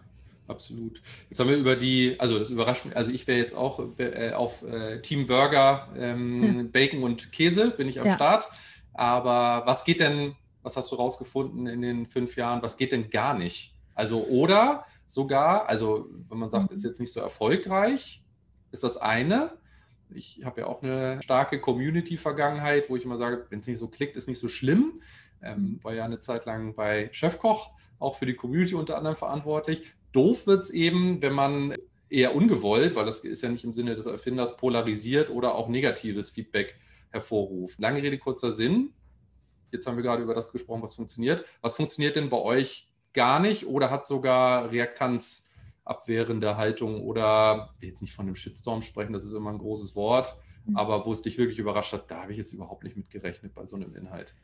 Absolut. Jetzt haben wir über die, also das überrascht mich, also ich wäre jetzt auch äh, auf äh, Team Burger, ähm, ja. Bacon und Käse, bin ich am ja. Start. Aber was geht denn, was hast du rausgefunden in den fünf Jahren, was geht denn gar nicht? Also oder sogar. Also wenn man sagt, ist mhm. jetzt nicht so erfolgreich, ist das eine. Ich habe ja auch eine starke Community-Vergangenheit, wo ich immer sage, wenn es nicht so klickt, ist nicht so schlimm. Ähm, war ja eine Zeit lang bei Chefkoch, auch für die Community unter anderem verantwortlich. Doof wird es eben, wenn man eher ungewollt, weil das ist ja nicht im Sinne des Erfinders, polarisiert oder auch negatives Feedback hervorruft. Lange Rede, kurzer Sinn. Jetzt haben wir gerade über das gesprochen, was funktioniert. Was funktioniert denn bei euch gar nicht oder hat sogar reaktanzabwehrende Haltung oder, ich will jetzt nicht von einem Shitstorm sprechen, das ist immer ein großes Wort, mhm. aber wo es dich wirklich überrascht hat, da habe ich jetzt überhaupt nicht mit gerechnet bei so einem Inhalt.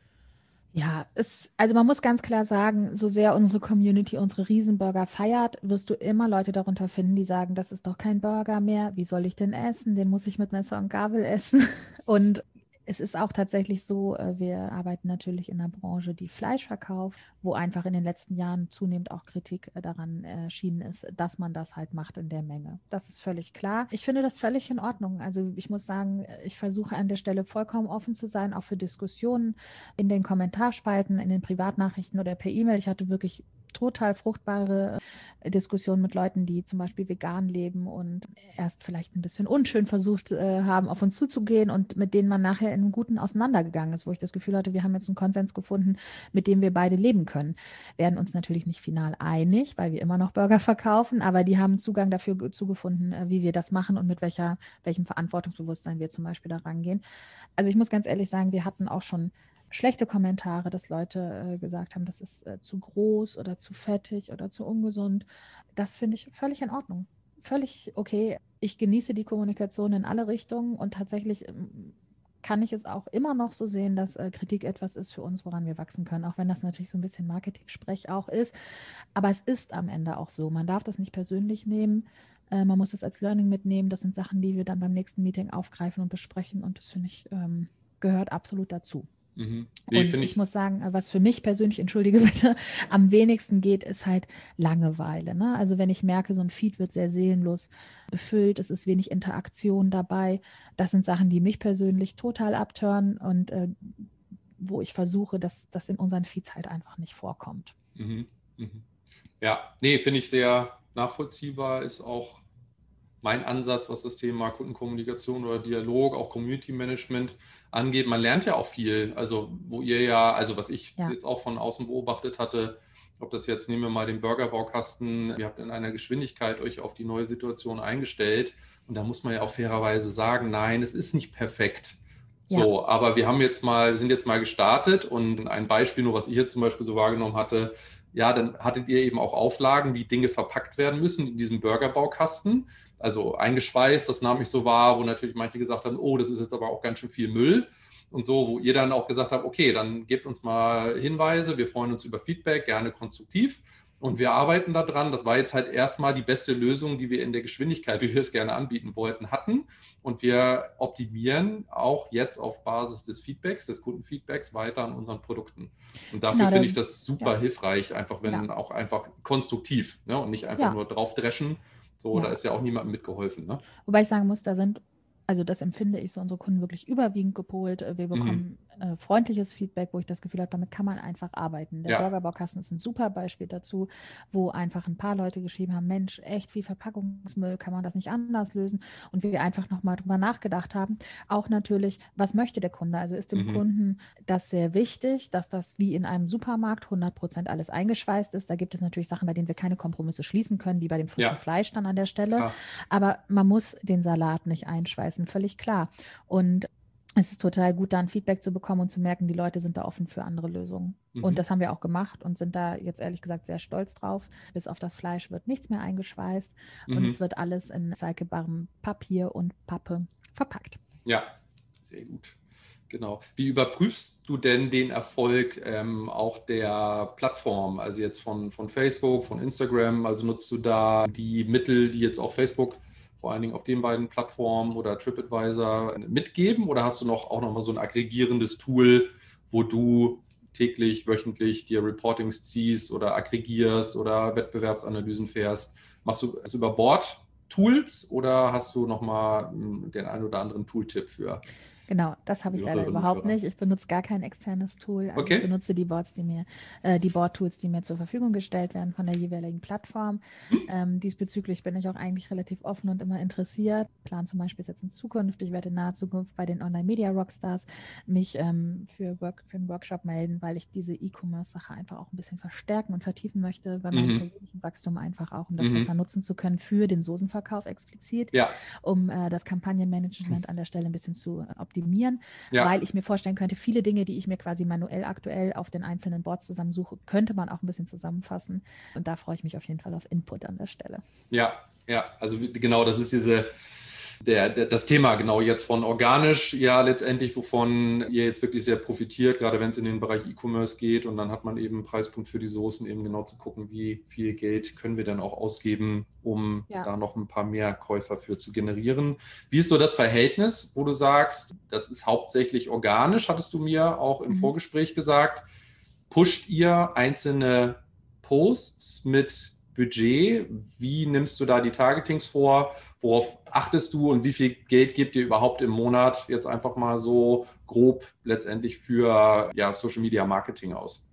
Ja, es, also man muss ganz klar sagen, so sehr unsere Community unsere Riesenburger feiert, wirst du immer Leute darunter finden, die sagen, das ist doch kein Burger mehr, wie soll ich denn essen? Den muss ich mit Messer und Gabel essen. Und es ist auch tatsächlich so, äh, wir arbeiten natürlich in einer Branche, die Fleisch verkauft, wo einfach in den letzten Jahren zunehmend auch Kritik äh, daran erschienen ist, dass man das halt macht in der Menge. Das ist völlig klar. Ich finde das völlig in Ordnung. Also ich muss sagen, ich versuche an der Stelle vollkommen offen zu sein, auch für Diskussionen in den Kommentarspalten, in den Privatnachrichten oder per E-Mail. Ich hatte wirklich total fruchtbare äh, Diskussionen mit Leuten, die zum Beispiel vegan leben und erst vielleicht ein bisschen unschön versucht äh, haben, auf uns zuzugehen und mit denen man nachher in einem guten auseinandergegangen ist, wo ich das Gefühl hatte, wir haben jetzt einen Konsens gefunden, mit dem wir beide leben können. Werden uns natürlich nicht final einig, weil wir immer noch Burger verkaufen, aber die haben Zugang dafür zugefunden, äh, wie wir das machen und mit welcher, welchem Verantwortungsbewusstsein wir zum Beispiel da rangehen. Also ich muss ganz ehrlich sagen, wir hatten auch schon schlechte Kommentare, dass Leute äh, gesagt haben, das ist äh, zu groß oder zu fettig oder zu ungesund. Das finde ich völlig in Ordnung. Völlig okay. Ich genieße die Kommunikation in alle Richtungen und tatsächlich ähm, kann ich es auch immer noch so sehen, dass äh, Kritik etwas ist für uns, woran wir wachsen können, auch wenn das natürlich so ein bisschen Marketing-Sprech auch ist. Aber es ist am Ende auch so. Man darf das nicht persönlich nehmen. Äh, man muss es als Learning mitnehmen. Das sind Sachen, die wir dann beim nächsten Meeting aufgreifen und besprechen. Und das finde ich ähm, gehört absolut dazu. Mhm. Nee, und ich, ich, muss sagen, was für mich persönlich, entschuldige bitte, am wenigsten geht, ist halt Langeweile. Ne? Also wenn ich merke, so ein Feed wird sehr seelenlos befüllt, es ist wenig Interaktion dabei, das sind Sachen, die mich persönlich total abtören und äh, wo ich versuche, dass das in unseren Feeds halt einfach nicht vorkommt. Mhm. Mhm. Ja, nee, finde ich sehr nachvollziehbar, ist auch mein Ansatz, was das Thema Kundenkommunikation oder Dialog, auch Community Management angeht. Man lernt ja auch viel. Also, wo ihr ja, also was ich ja. jetzt auch von außen beobachtet hatte, ob das jetzt, nehmen wir mal den Burgerbaukasten, ihr habt in einer Geschwindigkeit euch auf die neue Situation eingestellt. Und da muss man ja auch fairerweise sagen, nein, es ist nicht perfekt. So, ja. aber wir haben jetzt mal, sind jetzt mal gestartet und ein Beispiel, nur was ich jetzt zum Beispiel so wahrgenommen hatte, ja, dann hattet ihr eben auch Auflagen, wie Dinge verpackt werden müssen in diesem Burgerbaukasten also eingeschweißt, das nahm ich so wahr, wo natürlich manche gesagt haben, oh, das ist jetzt aber auch ganz schön viel Müll und so, wo ihr dann auch gesagt habt, okay, dann gebt uns mal Hinweise, wir freuen uns über Feedback, gerne konstruktiv und wir arbeiten daran. Das war jetzt halt erstmal die beste Lösung, die wir in der Geschwindigkeit, wie wir es gerne anbieten wollten, hatten und wir optimieren auch jetzt auf Basis des Feedbacks, des Kundenfeedbacks weiter an unseren Produkten. Und dafür finde ich das super ja. hilfreich, einfach wenn ja. auch einfach konstruktiv ne, und nicht einfach ja. nur draufdreschen, so, ja. da ist ja auch niemandem mitgeholfen. Ne? Wobei ich sagen muss, da sind also das empfinde ich so unsere Kunden wirklich überwiegend gepolt. Wir mhm. bekommen mhm. äh, freundliches Feedback, wo ich das Gefühl habe, damit kann man einfach arbeiten. Der ja. Burgerbaukasten ist ein super Beispiel dazu, wo einfach ein paar Leute geschrieben haben, Mensch, echt viel Verpackungsmüll, kann man das nicht anders lösen? Und wir einfach nochmal drüber nachgedacht haben. Auch natürlich, was möchte der Kunde? Also ist dem mhm. Kunden das sehr wichtig, dass das wie in einem Supermarkt 100 Prozent alles eingeschweißt ist. Da gibt es natürlich Sachen, bei denen wir keine Kompromisse schließen können, wie bei dem frischen ja. Fleisch dann an der Stelle. Klar. Aber man muss den Salat nicht einschweißen, völlig klar. Und es ist total gut, da ein Feedback zu bekommen und zu merken, die Leute sind da offen für andere Lösungen. Mhm. Und das haben wir auch gemacht und sind da jetzt ehrlich gesagt sehr stolz drauf. Bis auf das Fleisch wird nichts mehr eingeschweißt mhm. und es wird alles in recycelbarem Papier und Pappe verpackt. Ja, sehr gut. Genau. Wie überprüfst du denn den Erfolg ähm, auch der Plattform, also jetzt von, von Facebook, von Instagram? Also nutzt du da die Mittel, die jetzt auf Facebook vor allen Dingen auf den beiden Plattformen oder TripAdvisor mitgeben? Oder hast du noch auch noch mal so ein aggregierendes Tool, wo du täglich, wöchentlich dir Reportings ziehst oder aggregierst oder Wettbewerbsanalysen fährst? Machst du es über Bord Tools oder hast du noch mal hm, den einen oder anderen Tooltip für? Genau, das habe ich leider überhaupt nicht. Ich benutze gar kein externes Tool. Also okay. Ich benutze die Boards, die mir, äh, die Board-Tools, die mir zur Verfügung gestellt werden von der jeweiligen Plattform. Hm. Ähm, diesbezüglich bin ich auch eigentlich relativ offen und immer interessiert. Plan zum Beispiel jetzt in Zukunft, ich werde in naher Zukunft bei den Online-Media-Rockstars mich ähm, für, Work, für einen Workshop melden, weil ich diese E-Commerce-Sache einfach auch ein bisschen verstärken und vertiefen möchte, bei meinem mhm. persönlichen Wachstum einfach auch, um das mhm. besser nutzen zu können für den Soßenverkauf explizit, ja. um äh, das Kampagnenmanagement mhm. an der Stelle ein bisschen zu optimieren optimieren, ja. weil ich mir vorstellen könnte, viele Dinge, die ich mir quasi manuell aktuell auf den einzelnen Boards zusammensuche, könnte man auch ein bisschen zusammenfassen. Und da freue ich mich auf jeden Fall auf Input an der Stelle. Ja, ja, also genau, das ist diese der, der, das Thema genau jetzt von organisch, ja letztendlich, wovon ihr jetzt wirklich sehr profitiert, gerade wenn es in den Bereich E-Commerce geht und dann hat man eben einen Preispunkt für die Soßen, eben genau zu gucken, wie viel Geld können wir dann auch ausgeben, um ja. da noch ein paar mehr Käufer für zu generieren. Wie ist so das Verhältnis, wo du sagst, das ist hauptsächlich organisch, hattest du mir auch im mhm. Vorgespräch gesagt. Pusht ihr einzelne Posts mit Budget? Wie nimmst du da die Targetings vor? Worauf achtest du und wie viel Geld gebt ihr überhaupt im Monat jetzt einfach mal so grob letztendlich für ja, Social Media Marketing aus?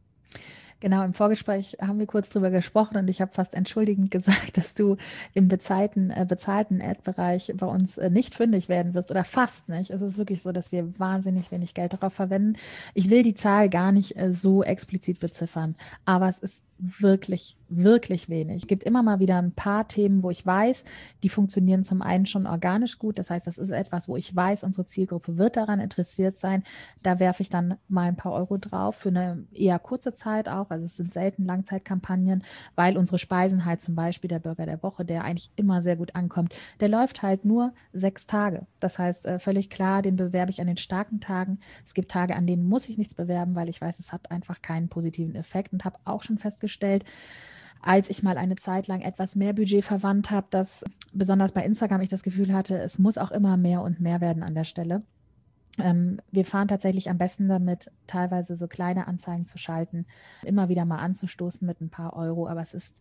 Genau, im Vorgespräch haben wir kurz drüber gesprochen und ich habe fast entschuldigend gesagt, dass du im bezahlten, äh, bezahlten Ad-Bereich bei uns äh, nicht fündig werden wirst oder fast nicht. Es ist wirklich so, dass wir wahnsinnig wenig Geld darauf verwenden. Ich will die Zahl gar nicht äh, so explizit beziffern, aber es ist wirklich, wirklich wenig. Es gibt immer mal wieder ein paar Themen, wo ich weiß, die funktionieren zum einen schon organisch gut. Das heißt, das ist etwas, wo ich weiß, unsere Zielgruppe wird daran interessiert sein. Da werfe ich dann mal ein paar Euro drauf für eine eher kurze Zeit auch. Also es sind selten Langzeitkampagnen, weil unsere Speisen halt zum Beispiel der Burger der Woche, der eigentlich immer sehr gut ankommt, der läuft halt nur sechs Tage. Das heißt, äh, völlig klar, den bewerbe ich an den starken Tagen. Es gibt Tage, an denen muss ich nichts bewerben, weil ich weiß, es hat einfach keinen positiven Effekt und habe auch schon festgestellt, festgestellt, als ich mal eine Zeit lang etwas mehr Budget verwandt habe, dass besonders bei Instagram ich das Gefühl hatte, es muss auch immer mehr und mehr werden an der Stelle. Ähm, wir fahren tatsächlich am besten damit, teilweise so kleine Anzeigen zu schalten, immer wieder mal anzustoßen mit ein paar Euro, aber es ist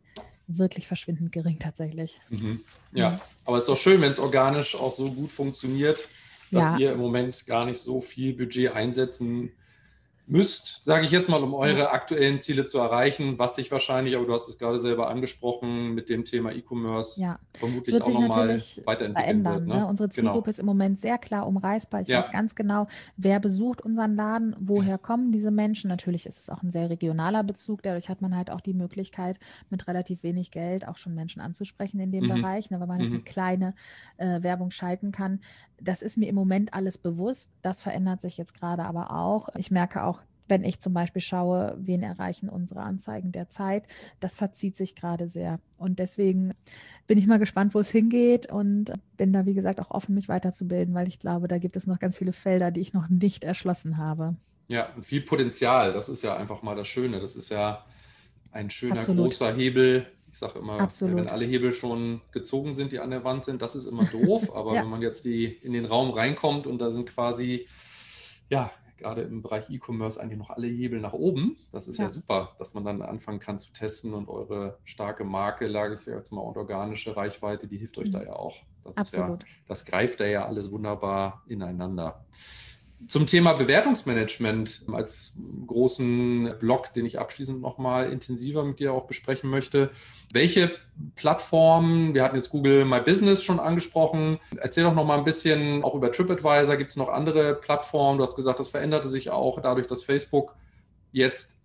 wirklich verschwindend gering tatsächlich. Mhm. Ja, aber es ist doch schön, wenn es organisch auch so gut funktioniert, dass ja. ihr im Moment gar nicht so viel Budget einsetzen müsst, sage ich jetzt mal, um eure aktuellen Ziele zu erreichen, was sich wahrscheinlich, aber du hast es gerade selber angesprochen, mit dem Thema E-Commerce ja. vermutlich auch nochmal weiterentwickeln. Wird, ne? Ne? Unsere Zielgruppe genau. ist im Moment sehr klar umreißbar. Ich ja. weiß ganz genau, wer besucht unseren Laden, woher kommen diese Menschen. Natürlich ist es auch ein sehr regionaler Bezug. Dadurch hat man halt auch die Möglichkeit, mit relativ wenig Geld auch schon Menschen anzusprechen in dem mhm. Bereich, ne? weil man mhm. eine kleine äh, Werbung schalten kann. Das ist mir im Moment alles bewusst. Das verändert sich jetzt gerade aber auch. Ich merke auch, wenn ich zum Beispiel schaue, wen erreichen unsere Anzeigen derzeit, das verzieht sich gerade sehr. Und deswegen bin ich mal gespannt, wo es hingeht und bin da, wie gesagt, auch offen, mich weiterzubilden, weil ich glaube, da gibt es noch ganz viele Felder, die ich noch nicht erschlossen habe. Ja, und viel Potenzial. Das ist ja einfach mal das Schöne. Das ist ja ein schöner, Absolut. großer Hebel. Ich sage immer, Absolut. wenn alle Hebel schon gezogen sind, die an der Wand sind, das ist immer doof. Aber ja. wenn man jetzt die in den Raum reinkommt und da sind quasi ja, gerade im Bereich E-Commerce eigentlich noch alle Hebel nach oben. Das ist ja. ja. super, dass man dann anfangen kann zu testen und eure starke Marke, lage ich jetzt mal, und organische Reichweite, die hilft euch mhm. da ja auch. Das Absolut. Ja, das greift da ja alles wunderbar ineinander. Zum Thema Bewertungsmanagement als großen Block, den ich abschließend nochmal intensiver mit dir auch besprechen möchte. Welche Plattformen, wir hatten jetzt Google My Business schon angesprochen, erzähl doch nochmal ein bisschen auch über TripAdvisor. Gibt es noch andere Plattformen? Du hast gesagt, das veränderte sich auch dadurch, dass Facebook jetzt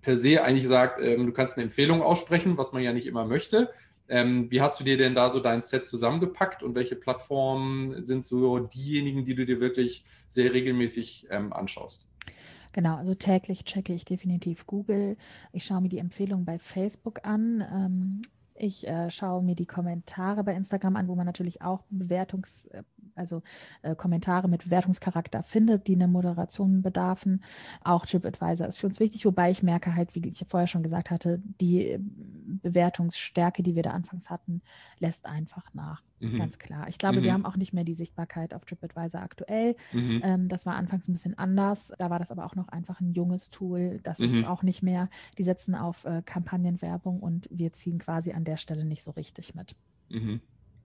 per se eigentlich sagt, ähm, du kannst eine Empfehlung aussprechen, was man ja nicht immer möchte. Ähm, wie hast du dir denn da so dein Set zusammengepackt und welche Plattformen sind so diejenigen, die du dir wirklich sehr regelmäßig ähm, anschaust? Genau, also täglich checke ich definitiv Google. Ich schaue mir die Empfehlungen bei Facebook an. Ähm, ich äh, schaue mir die Kommentare bei Instagram an, wo man natürlich auch Bewertungs, äh, also äh, Kommentare mit Bewertungscharakter findet, die eine Moderation bedarfen. Auch TripAdvisor ist für uns wichtig, wobei ich merke halt, wie ich vorher schon gesagt hatte, die Bewertungsstärke, die wir da anfangs hatten, lässt einfach nach. Mhm. Ganz klar. Ich glaube, mhm. wir haben auch nicht mehr die Sichtbarkeit auf TripAdvisor aktuell. Mhm. Ähm, das war anfangs ein bisschen anders. Da war das aber auch noch einfach ein junges Tool. Das ist mhm. auch nicht mehr. Die setzen auf äh, Kampagnenwerbung und wir ziehen quasi an der Stelle nicht so richtig mit. Mhm.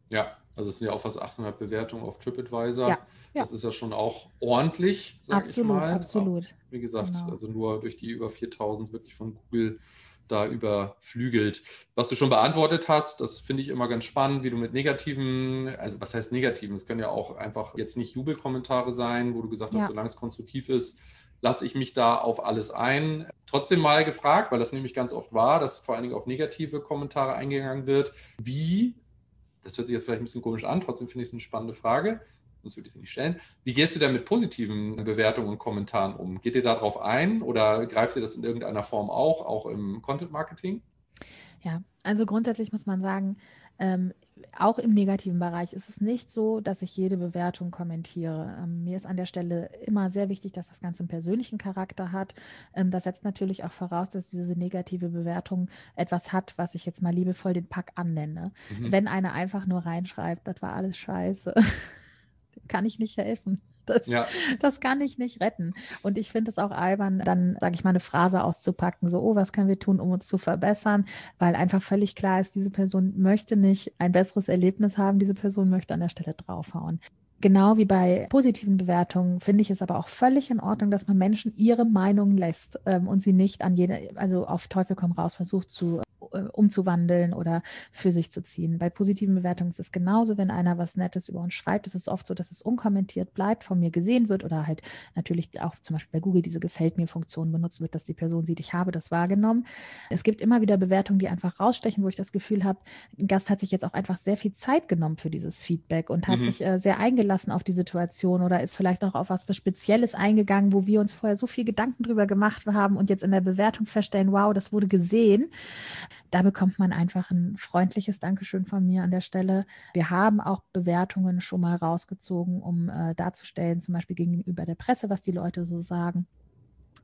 Ja, also es sind ja auch fast 800 Bewertungen auf TripAdvisor. Ja, ja. Das ist ja schon auch ordentlich, sag absolut, ich mal. Absolut, absolut. Wie gesagt, genau. also nur durch die über 4000 wirklich von Google da überflügelt. Was du schon beantwortet hast, das finde ich immer ganz spannend, wie du mit negativen, also was heißt negativen? Es können ja auch einfach jetzt nicht Jubelkommentare sein, wo du gesagt hast, ja. solange es konstruktiv ist, lasse ich mich da auf alles ein. Trotzdem mal gefragt, weil das nämlich ganz oft war, dass vor allen Dingen auf negative Kommentare eingegangen wird. Wie, das hört sich jetzt vielleicht ein bisschen komisch an, trotzdem finde ich es eine spannende Frage, sonst würde ich sie nicht stellen. Wie gehst du denn mit positiven Bewertungen und Kommentaren um? Geht ihr darauf ein oder greift ihr das in irgendeiner Form auch, auch im Content Marketing? Ja, also grundsätzlich muss man sagen, ähm, auch im negativen Bereich ist es nicht so, dass ich jede Bewertung kommentiere. Ähm, mir ist an der Stelle immer sehr wichtig, dass das Ganze einen persönlichen Charakter hat. Ähm, das setzt natürlich auch voraus, dass diese negative Bewertung etwas hat, was ich jetzt mal liebevoll den Pack annenne. Mhm. Wenn einer einfach nur reinschreibt, das war alles scheiße. kann ich nicht helfen. Das, ja. das kann ich nicht retten. Und ich finde es auch albern, dann, sage ich mal, eine Phrase auszupacken, so, oh, was können wir tun, um uns zu verbessern? Weil einfach völlig klar ist, diese Person möchte nicht ein besseres Erlebnis haben, diese Person möchte an der Stelle draufhauen. Genau wie bei positiven Bewertungen finde ich es aber auch völlig in Ordnung, dass man Menschen ihre Meinung lässt ähm, und sie nicht an jede, also auf Teufel komm raus versucht zu äh, umzuwandeln oder für sich zu ziehen. Bei positiven Bewertungen ist es genauso, wenn einer was Nettes über uns schreibt, ist es oft so, dass es unkommentiert bleibt, von mir gesehen wird oder halt natürlich auch zum Beispiel bei Google diese Gefällt mir Funktion benutzt wird, dass die Person sieht, ich habe das wahrgenommen. Es gibt immer wieder Bewertungen, die einfach rausstechen, wo ich das Gefühl habe, ein Gast hat sich jetzt auch einfach sehr viel Zeit genommen für dieses Feedback und hat mhm. sich äh, sehr eingelassen auf die Situation oder ist vielleicht auch auf was Spezielles eingegangen, wo wir uns vorher so viel Gedanken drüber gemacht haben und jetzt in der Bewertung feststellen, wow, das wurde gesehen da bekommt man einfach ein freundliches Dankeschön von mir an der Stelle. Wir haben auch Bewertungen schon mal rausgezogen, um äh, darzustellen, zum Beispiel gegenüber der Presse, was die Leute so sagen.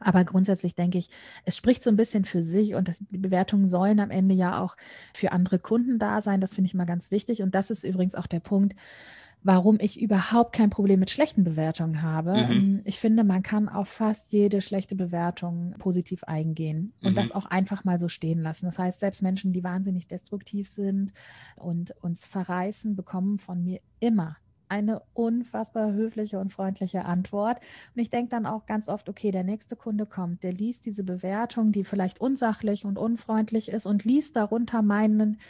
Aber grundsätzlich denke ich, es spricht so ein bisschen für sich und das, die Bewertungen sollen am Ende ja auch für andere Kunden da sein. Das finde ich mal ganz wichtig. Und das ist übrigens auch der Punkt, warum ich überhaupt kein Problem mit schlechten Bewertungen habe. Mhm. Ähm, ich finde, man kann auf fast jede schlechte Bewertung positiv eingehen und mhm. das auch einfach mal so stehen lassen. Das heißt, selbst Menschen, die wahnsinnig destruktiv sind und uns verreißen, bekommen von mir immer eine unfassbar höfliche und freundliche Antwort. Und ich denke dann auch ganz oft, okay, der nächste Kunde kommt, der liest diese Bewertung, die vielleicht unsachlich und unfreundlich ist und liest darunter meinen,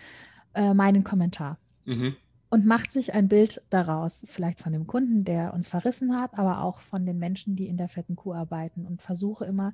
äh, meinen Kommentar. Mhm und macht sich ein Bild daraus, vielleicht von dem Kunden, der uns verrissen hat, aber auch von den Menschen, die in der fetten Kuh arbeiten und versuche immer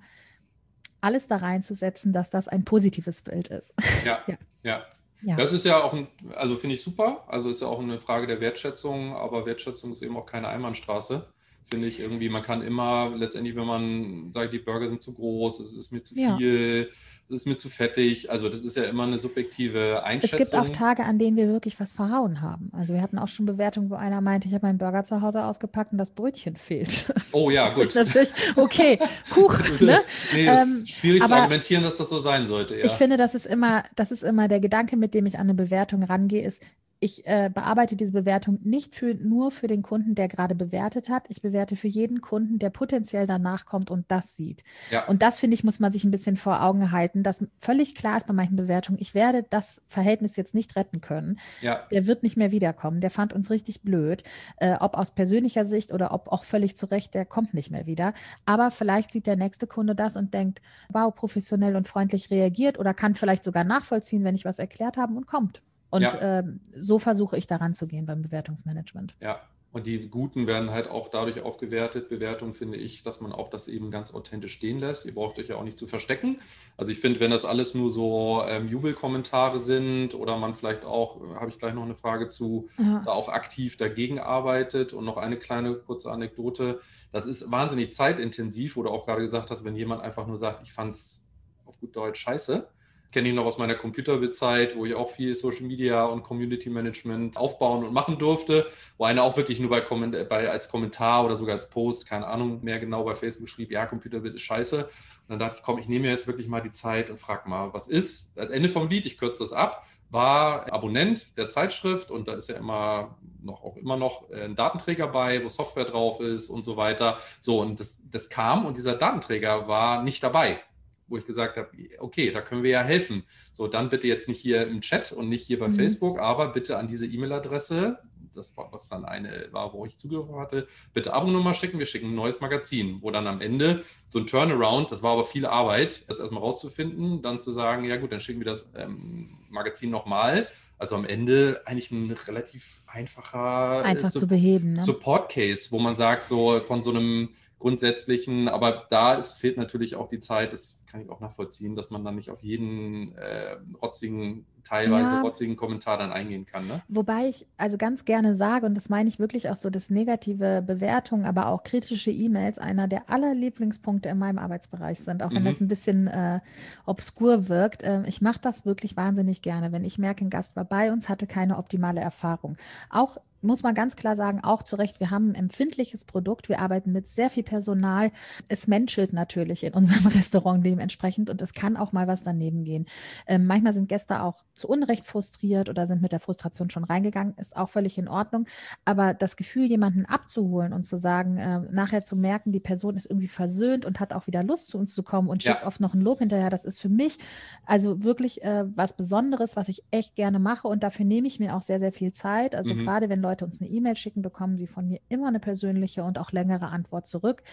alles da reinzusetzen, dass das ein positives Bild ist. Ja, ja. ja. ja. Das ist ja auch, ein, also finde ich super. Also ist ja auch eine Frage der Wertschätzung, aber Wertschätzung ist eben auch keine Einbahnstraße finde ich irgendwie. Man kann immer letztendlich, wenn man sagt, die Burger sind zu groß, es ist mir zu ja. viel, es ist mir zu fettig. Also das ist ja immer eine subjektive Einschätzung. Es gibt auch Tage, an denen wir wirklich was verhauen haben. Also wir hatten auch schon Bewertungen, wo einer meinte, ich habe meinen Burger zu Hause ausgepackt und das Brötchen fehlt. Oh ja, gut. natürlich, okay, Kuch. ne? nee, ähm, ist schwierig zu argumentieren, dass das so sein sollte. Ja. Ich finde, das ist immer, das ist immer der Gedanke, mit dem ich an eine Bewertung rangehe, ist, ich äh, bearbeite diese Bewertung nicht für, nur für den Kunden, der gerade bewertet hat. Ich bewerte für jeden Kunden, der potenziell danach kommt und das sieht. Ja. Und das, finde ich, muss man sich ein bisschen vor Augen halten, dass völlig klar ist bei manchen Bewertungen, ich werde das Verhältnis jetzt nicht retten können. Ja. Der wird nicht mehr wiederkommen. Der fand uns richtig blöd, äh, ob aus persönlicher Sicht oder ob auch völlig zu Recht, der kommt nicht mehr wieder. Aber vielleicht sieht der nächste Kunde das und denkt, wow, professionell und freundlich reagiert oder kann vielleicht sogar nachvollziehen, wenn ich was erklärt habe und kommt. Und ja. ähm, so versuche ich daran zu gehen beim Bewertungsmanagement. Ja, und die guten werden halt auch dadurch aufgewertet. Bewertung finde ich, dass man auch das eben ganz authentisch stehen lässt. Ihr braucht euch ja auch nicht zu verstecken. Also ich finde, wenn das alles nur so ähm, Jubelkommentare sind oder man vielleicht auch, äh, habe ich gleich noch eine Frage zu, ja. da auch aktiv dagegen arbeitet. Und noch eine kleine kurze Anekdote. Das ist wahnsinnig zeitintensiv, wo du auch gerade gesagt hast, wenn jemand einfach nur sagt, ich fand es auf gut Deutsch scheiße, kenne ihn noch aus meiner Computerzeit, wo ich auch viel Social Media und Community Management aufbauen und machen durfte, wo einer auch wirklich nur bei, bei, als Kommentar oder sogar als Post, keine Ahnung mehr genau, bei Facebook schrieb, ja, Computerbild ist scheiße. Und dann dachte ich, komm, ich nehme mir jetzt wirklich mal die Zeit und frage mal, was ist? Als Ende vom Lied, ich kürze das ab, war Abonnent der Zeitschrift und da ist ja immer noch auch immer noch ein Datenträger bei, wo Software drauf ist und so weiter. So, und das, das kam und dieser Datenträger war nicht dabei wo ich gesagt habe, okay, da können wir ja helfen. So, dann bitte jetzt nicht hier im Chat und nicht hier bei mhm. Facebook, aber bitte an diese E-Mail-Adresse, das war, was dann eine war, wo ich Zugriff hatte, bitte Abo-Nummer schicken, wir schicken ein neues Magazin, wo dann am Ende so ein Turnaround, das war aber viel Arbeit, das erstmal rauszufinden, dann zu sagen, ja gut, dann schicken wir das ähm, Magazin nochmal. Also am Ende eigentlich ein relativ einfacher Einfach äh, zu beheben, ne? Support-Case, wo man sagt, so von so einem grundsätzlichen, aber da ist, fehlt natürlich auch die Zeit, das kann ich auch nachvollziehen, dass man dann nicht auf jeden äh, rotzigen, teilweise ja. rotzigen Kommentar dann eingehen kann. Ne? Wobei ich also ganz gerne sage, und das meine ich wirklich auch so, dass negative Bewertungen, aber auch kritische E-Mails einer der allerlieblingspunkte in meinem Arbeitsbereich sind, auch wenn mhm. das ein bisschen äh, obskur wirkt. Äh, ich mache das wirklich wahnsinnig gerne, wenn ich merke, ein Gast war bei uns, hatte keine optimale Erfahrung. Auch muss man ganz klar sagen, auch zu Recht, wir haben ein empfindliches Produkt, wir arbeiten mit sehr viel Personal. Es menschelt natürlich in unserem Restaurant dementsprechend und es kann auch mal was daneben gehen. Ähm, manchmal sind Gäste auch zu Unrecht frustriert oder sind mit der Frustration schon reingegangen, ist auch völlig in Ordnung. Aber das Gefühl, jemanden abzuholen und zu sagen, äh, nachher zu merken, die Person ist irgendwie versöhnt und hat auch wieder Lust zu uns zu kommen und schickt ja. oft noch ein Lob hinterher, das ist für mich also wirklich äh, was Besonderes, was ich echt gerne mache und dafür nehme ich mir auch sehr, sehr viel Zeit. Also mhm. gerade wenn Leute uns eine E-Mail schicken, bekommen sie von mir immer eine persönliche und auch längere Antwort zurück.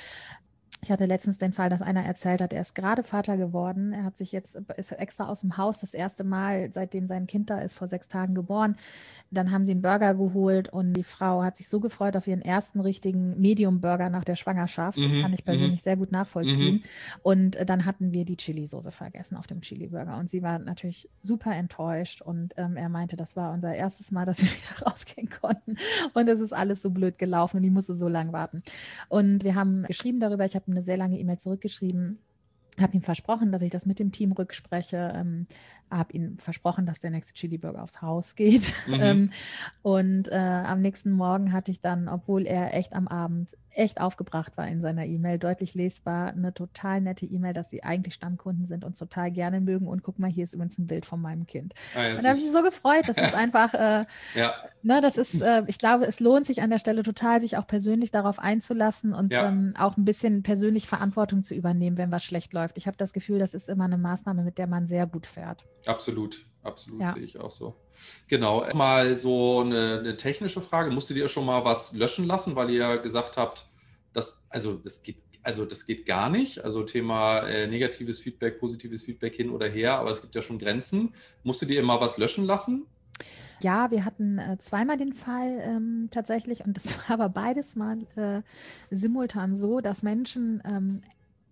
Ich hatte letztens den Fall, dass einer erzählt hat, er ist gerade Vater geworden. Er hat sich jetzt ist extra aus dem Haus das erste Mal, seitdem sein Kind da ist, vor sechs Tagen geboren. Dann haben sie einen Burger geholt und die Frau hat sich so gefreut auf ihren ersten richtigen Medium-Burger nach der Schwangerschaft. Mhm, kann ich persönlich mhm. sehr gut nachvollziehen. Mhm. Und äh, dann hatten wir die Chili-Soße vergessen auf dem Chili-Burger. Und sie war natürlich super enttäuscht. Und ähm, er meinte, das war unser erstes Mal, dass wir wieder rausgehen konnten. Und es ist alles so blöd gelaufen und die musste so lange warten. Und wir haben geschrieben darüber, ich habe eine sehr lange E-Mail zurückgeschrieben, habe ihm versprochen, dass ich das mit dem Team rückspreche, ähm, habe ihm versprochen, dass der nächste Chili Burger aufs Haus geht. Mhm. ähm, und äh, am nächsten Morgen hatte ich dann, obwohl er echt am Abend echt aufgebracht war in seiner E-Mail, deutlich lesbar, eine total nette E-Mail, dass sie eigentlich Stammkunden sind und total gerne mögen. Und guck mal, hier ist übrigens ein Bild von meinem Kind. Ah, und da habe ich mich so gefreut. Das ist einfach, äh, ja. ne, das ist, äh, ich glaube, es lohnt sich an der Stelle total, sich auch persönlich darauf einzulassen und ja. ähm, auch ein bisschen persönlich Verantwortung zu übernehmen, wenn was schlecht läuft. Ich habe das Gefühl, das ist immer eine Maßnahme, mit der man sehr gut fährt. Absolut, absolut ja. sehe ich auch so. Genau, mal so eine, eine, technische Frage. Musstet ihr schon mal was löschen lassen, weil ihr gesagt habt, dass, also das geht, also das geht gar nicht. Also Thema äh, negatives Feedback, positives Feedback hin oder her, aber es gibt ja schon Grenzen. Musstet ihr mal was löschen lassen? Ja, wir hatten äh, zweimal den Fall ähm, tatsächlich und das war aber beides mal äh, simultan so, dass Menschen ähm,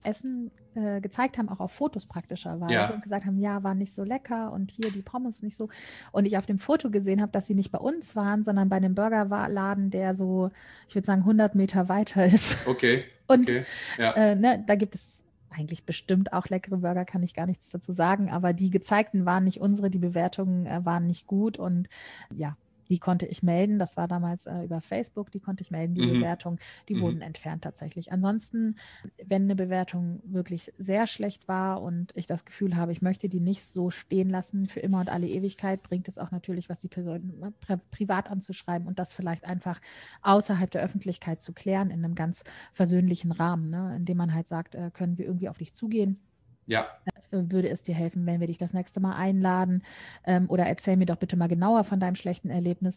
Essen äh, gezeigt haben, auch auf Fotos praktischerweise ja. und gesagt haben, ja, war nicht so lecker und hier die Pommes nicht so. Und ich auf dem Foto gesehen habe, dass sie nicht bei uns waren, sondern bei einem Burgerladen, der so, ich würde sagen, 100 Meter weiter ist. Okay. Und okay. Ja. Äh, ne, da gibt es eigentlich bestimmt auch leckere Burger, kann ich gar nichts dazu sagen, aber die gezeigten waren nicht unsere, die Bewertungen äh, waren nicht gut und ja, die konnte ich melden. Das war damals äh, über Facebook, die konnte ich melden, die mhm. Bewertung. Die mhm. wurden entfernt tatsächlich. Ansonsten, wenn eine Bewertung wirklich sehr schlecht war und ich das Gefühl habe, ich möchte die nicht so stehen lassen für immer und alle Ewigkeit, bringt es auch natürlich, was die Person ne, pri privat anzuschreiben und das vielleicht einfach außerhalb der Öffentlichkeit zu klären in einem ganz versöhnlichen Rahmen, ne? indem man halt sagt, äh, können wir irgendwie auf dich zugehen ja. Würde es dir helfen, wenn wir dich das nächste Mal einladen? Ähm, oder erzähl mir doch bitte mal genauer von deinem schlechten Erlebnis.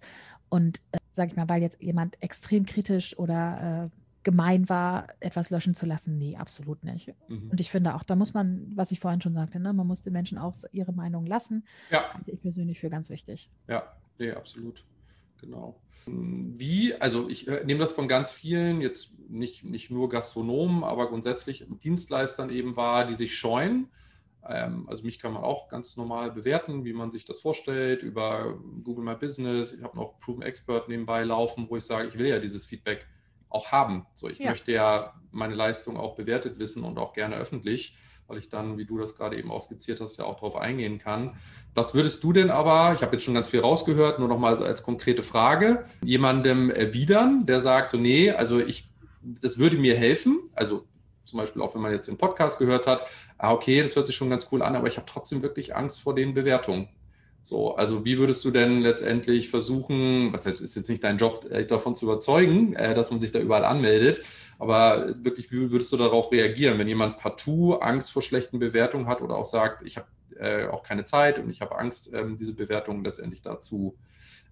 Und äh, sag ich mal, weil jetzt jemand extrem kritisch oder äh, gemein war, etwas löschen zu lassen, nee, absolut nicht. Mhm. Und ich finde auch, da muss man, was ich vorhin schon sagte, ne, man muss den Menschen auch ihre Meinung lassen. Ja. Halte ich persönlich für ganz wichtig. Ja, nee, absolut. Genau. Wie, also ich äh, nehme das von ganz vielen, jetzt nicht, nicht nur Gastronomen, aber grundsätzlich Dienstleistern eben wahr, die sich scheuen. Ähm, also mich kann man auch ganz normal bewerten, wie man sich das vorstellt, über Google My Business. Ich habe noch Proven Expert nebenbei laufen, wo ich sage, ich will ja dieses Feedback auch haben. So, ich ja. möchte ja meine Leistung auch bewertet wissen und auch gerne öffentlich weil ich dann, wie du das gerade eben auch skizziert hast, ja auch darauf eingehen kann. Was würdest du denn aber, ich habe jetzt schon ganz viel rausgehört, nur noch mal als konkrete Frage, jemandem erwidern, der sagt so, nee, also ich, das würde mir helfen, also zum Beispiel auch wenn man jetzt den Podcast gehört hat, ah, okay, das hört sich schon ganz cool an, aber ich habe trotzdem wirklich Angst vor den Bewertungen. So, also wie würdest du denn letztendlich versuchen, was heißt, ist jetzt nicht dein Job, äh, davon zu überzeugen, äh, dass man sich da überall anmeldet, aber wirklich, wie würdest du darauf reagieren, wenn jemand partout Angst vor schlechten Bewertungen hat oder auch sagt, ich habe äh, auch keine Zeit und ich habe Angst, ähm, diese Bewertungen letztendlich dazu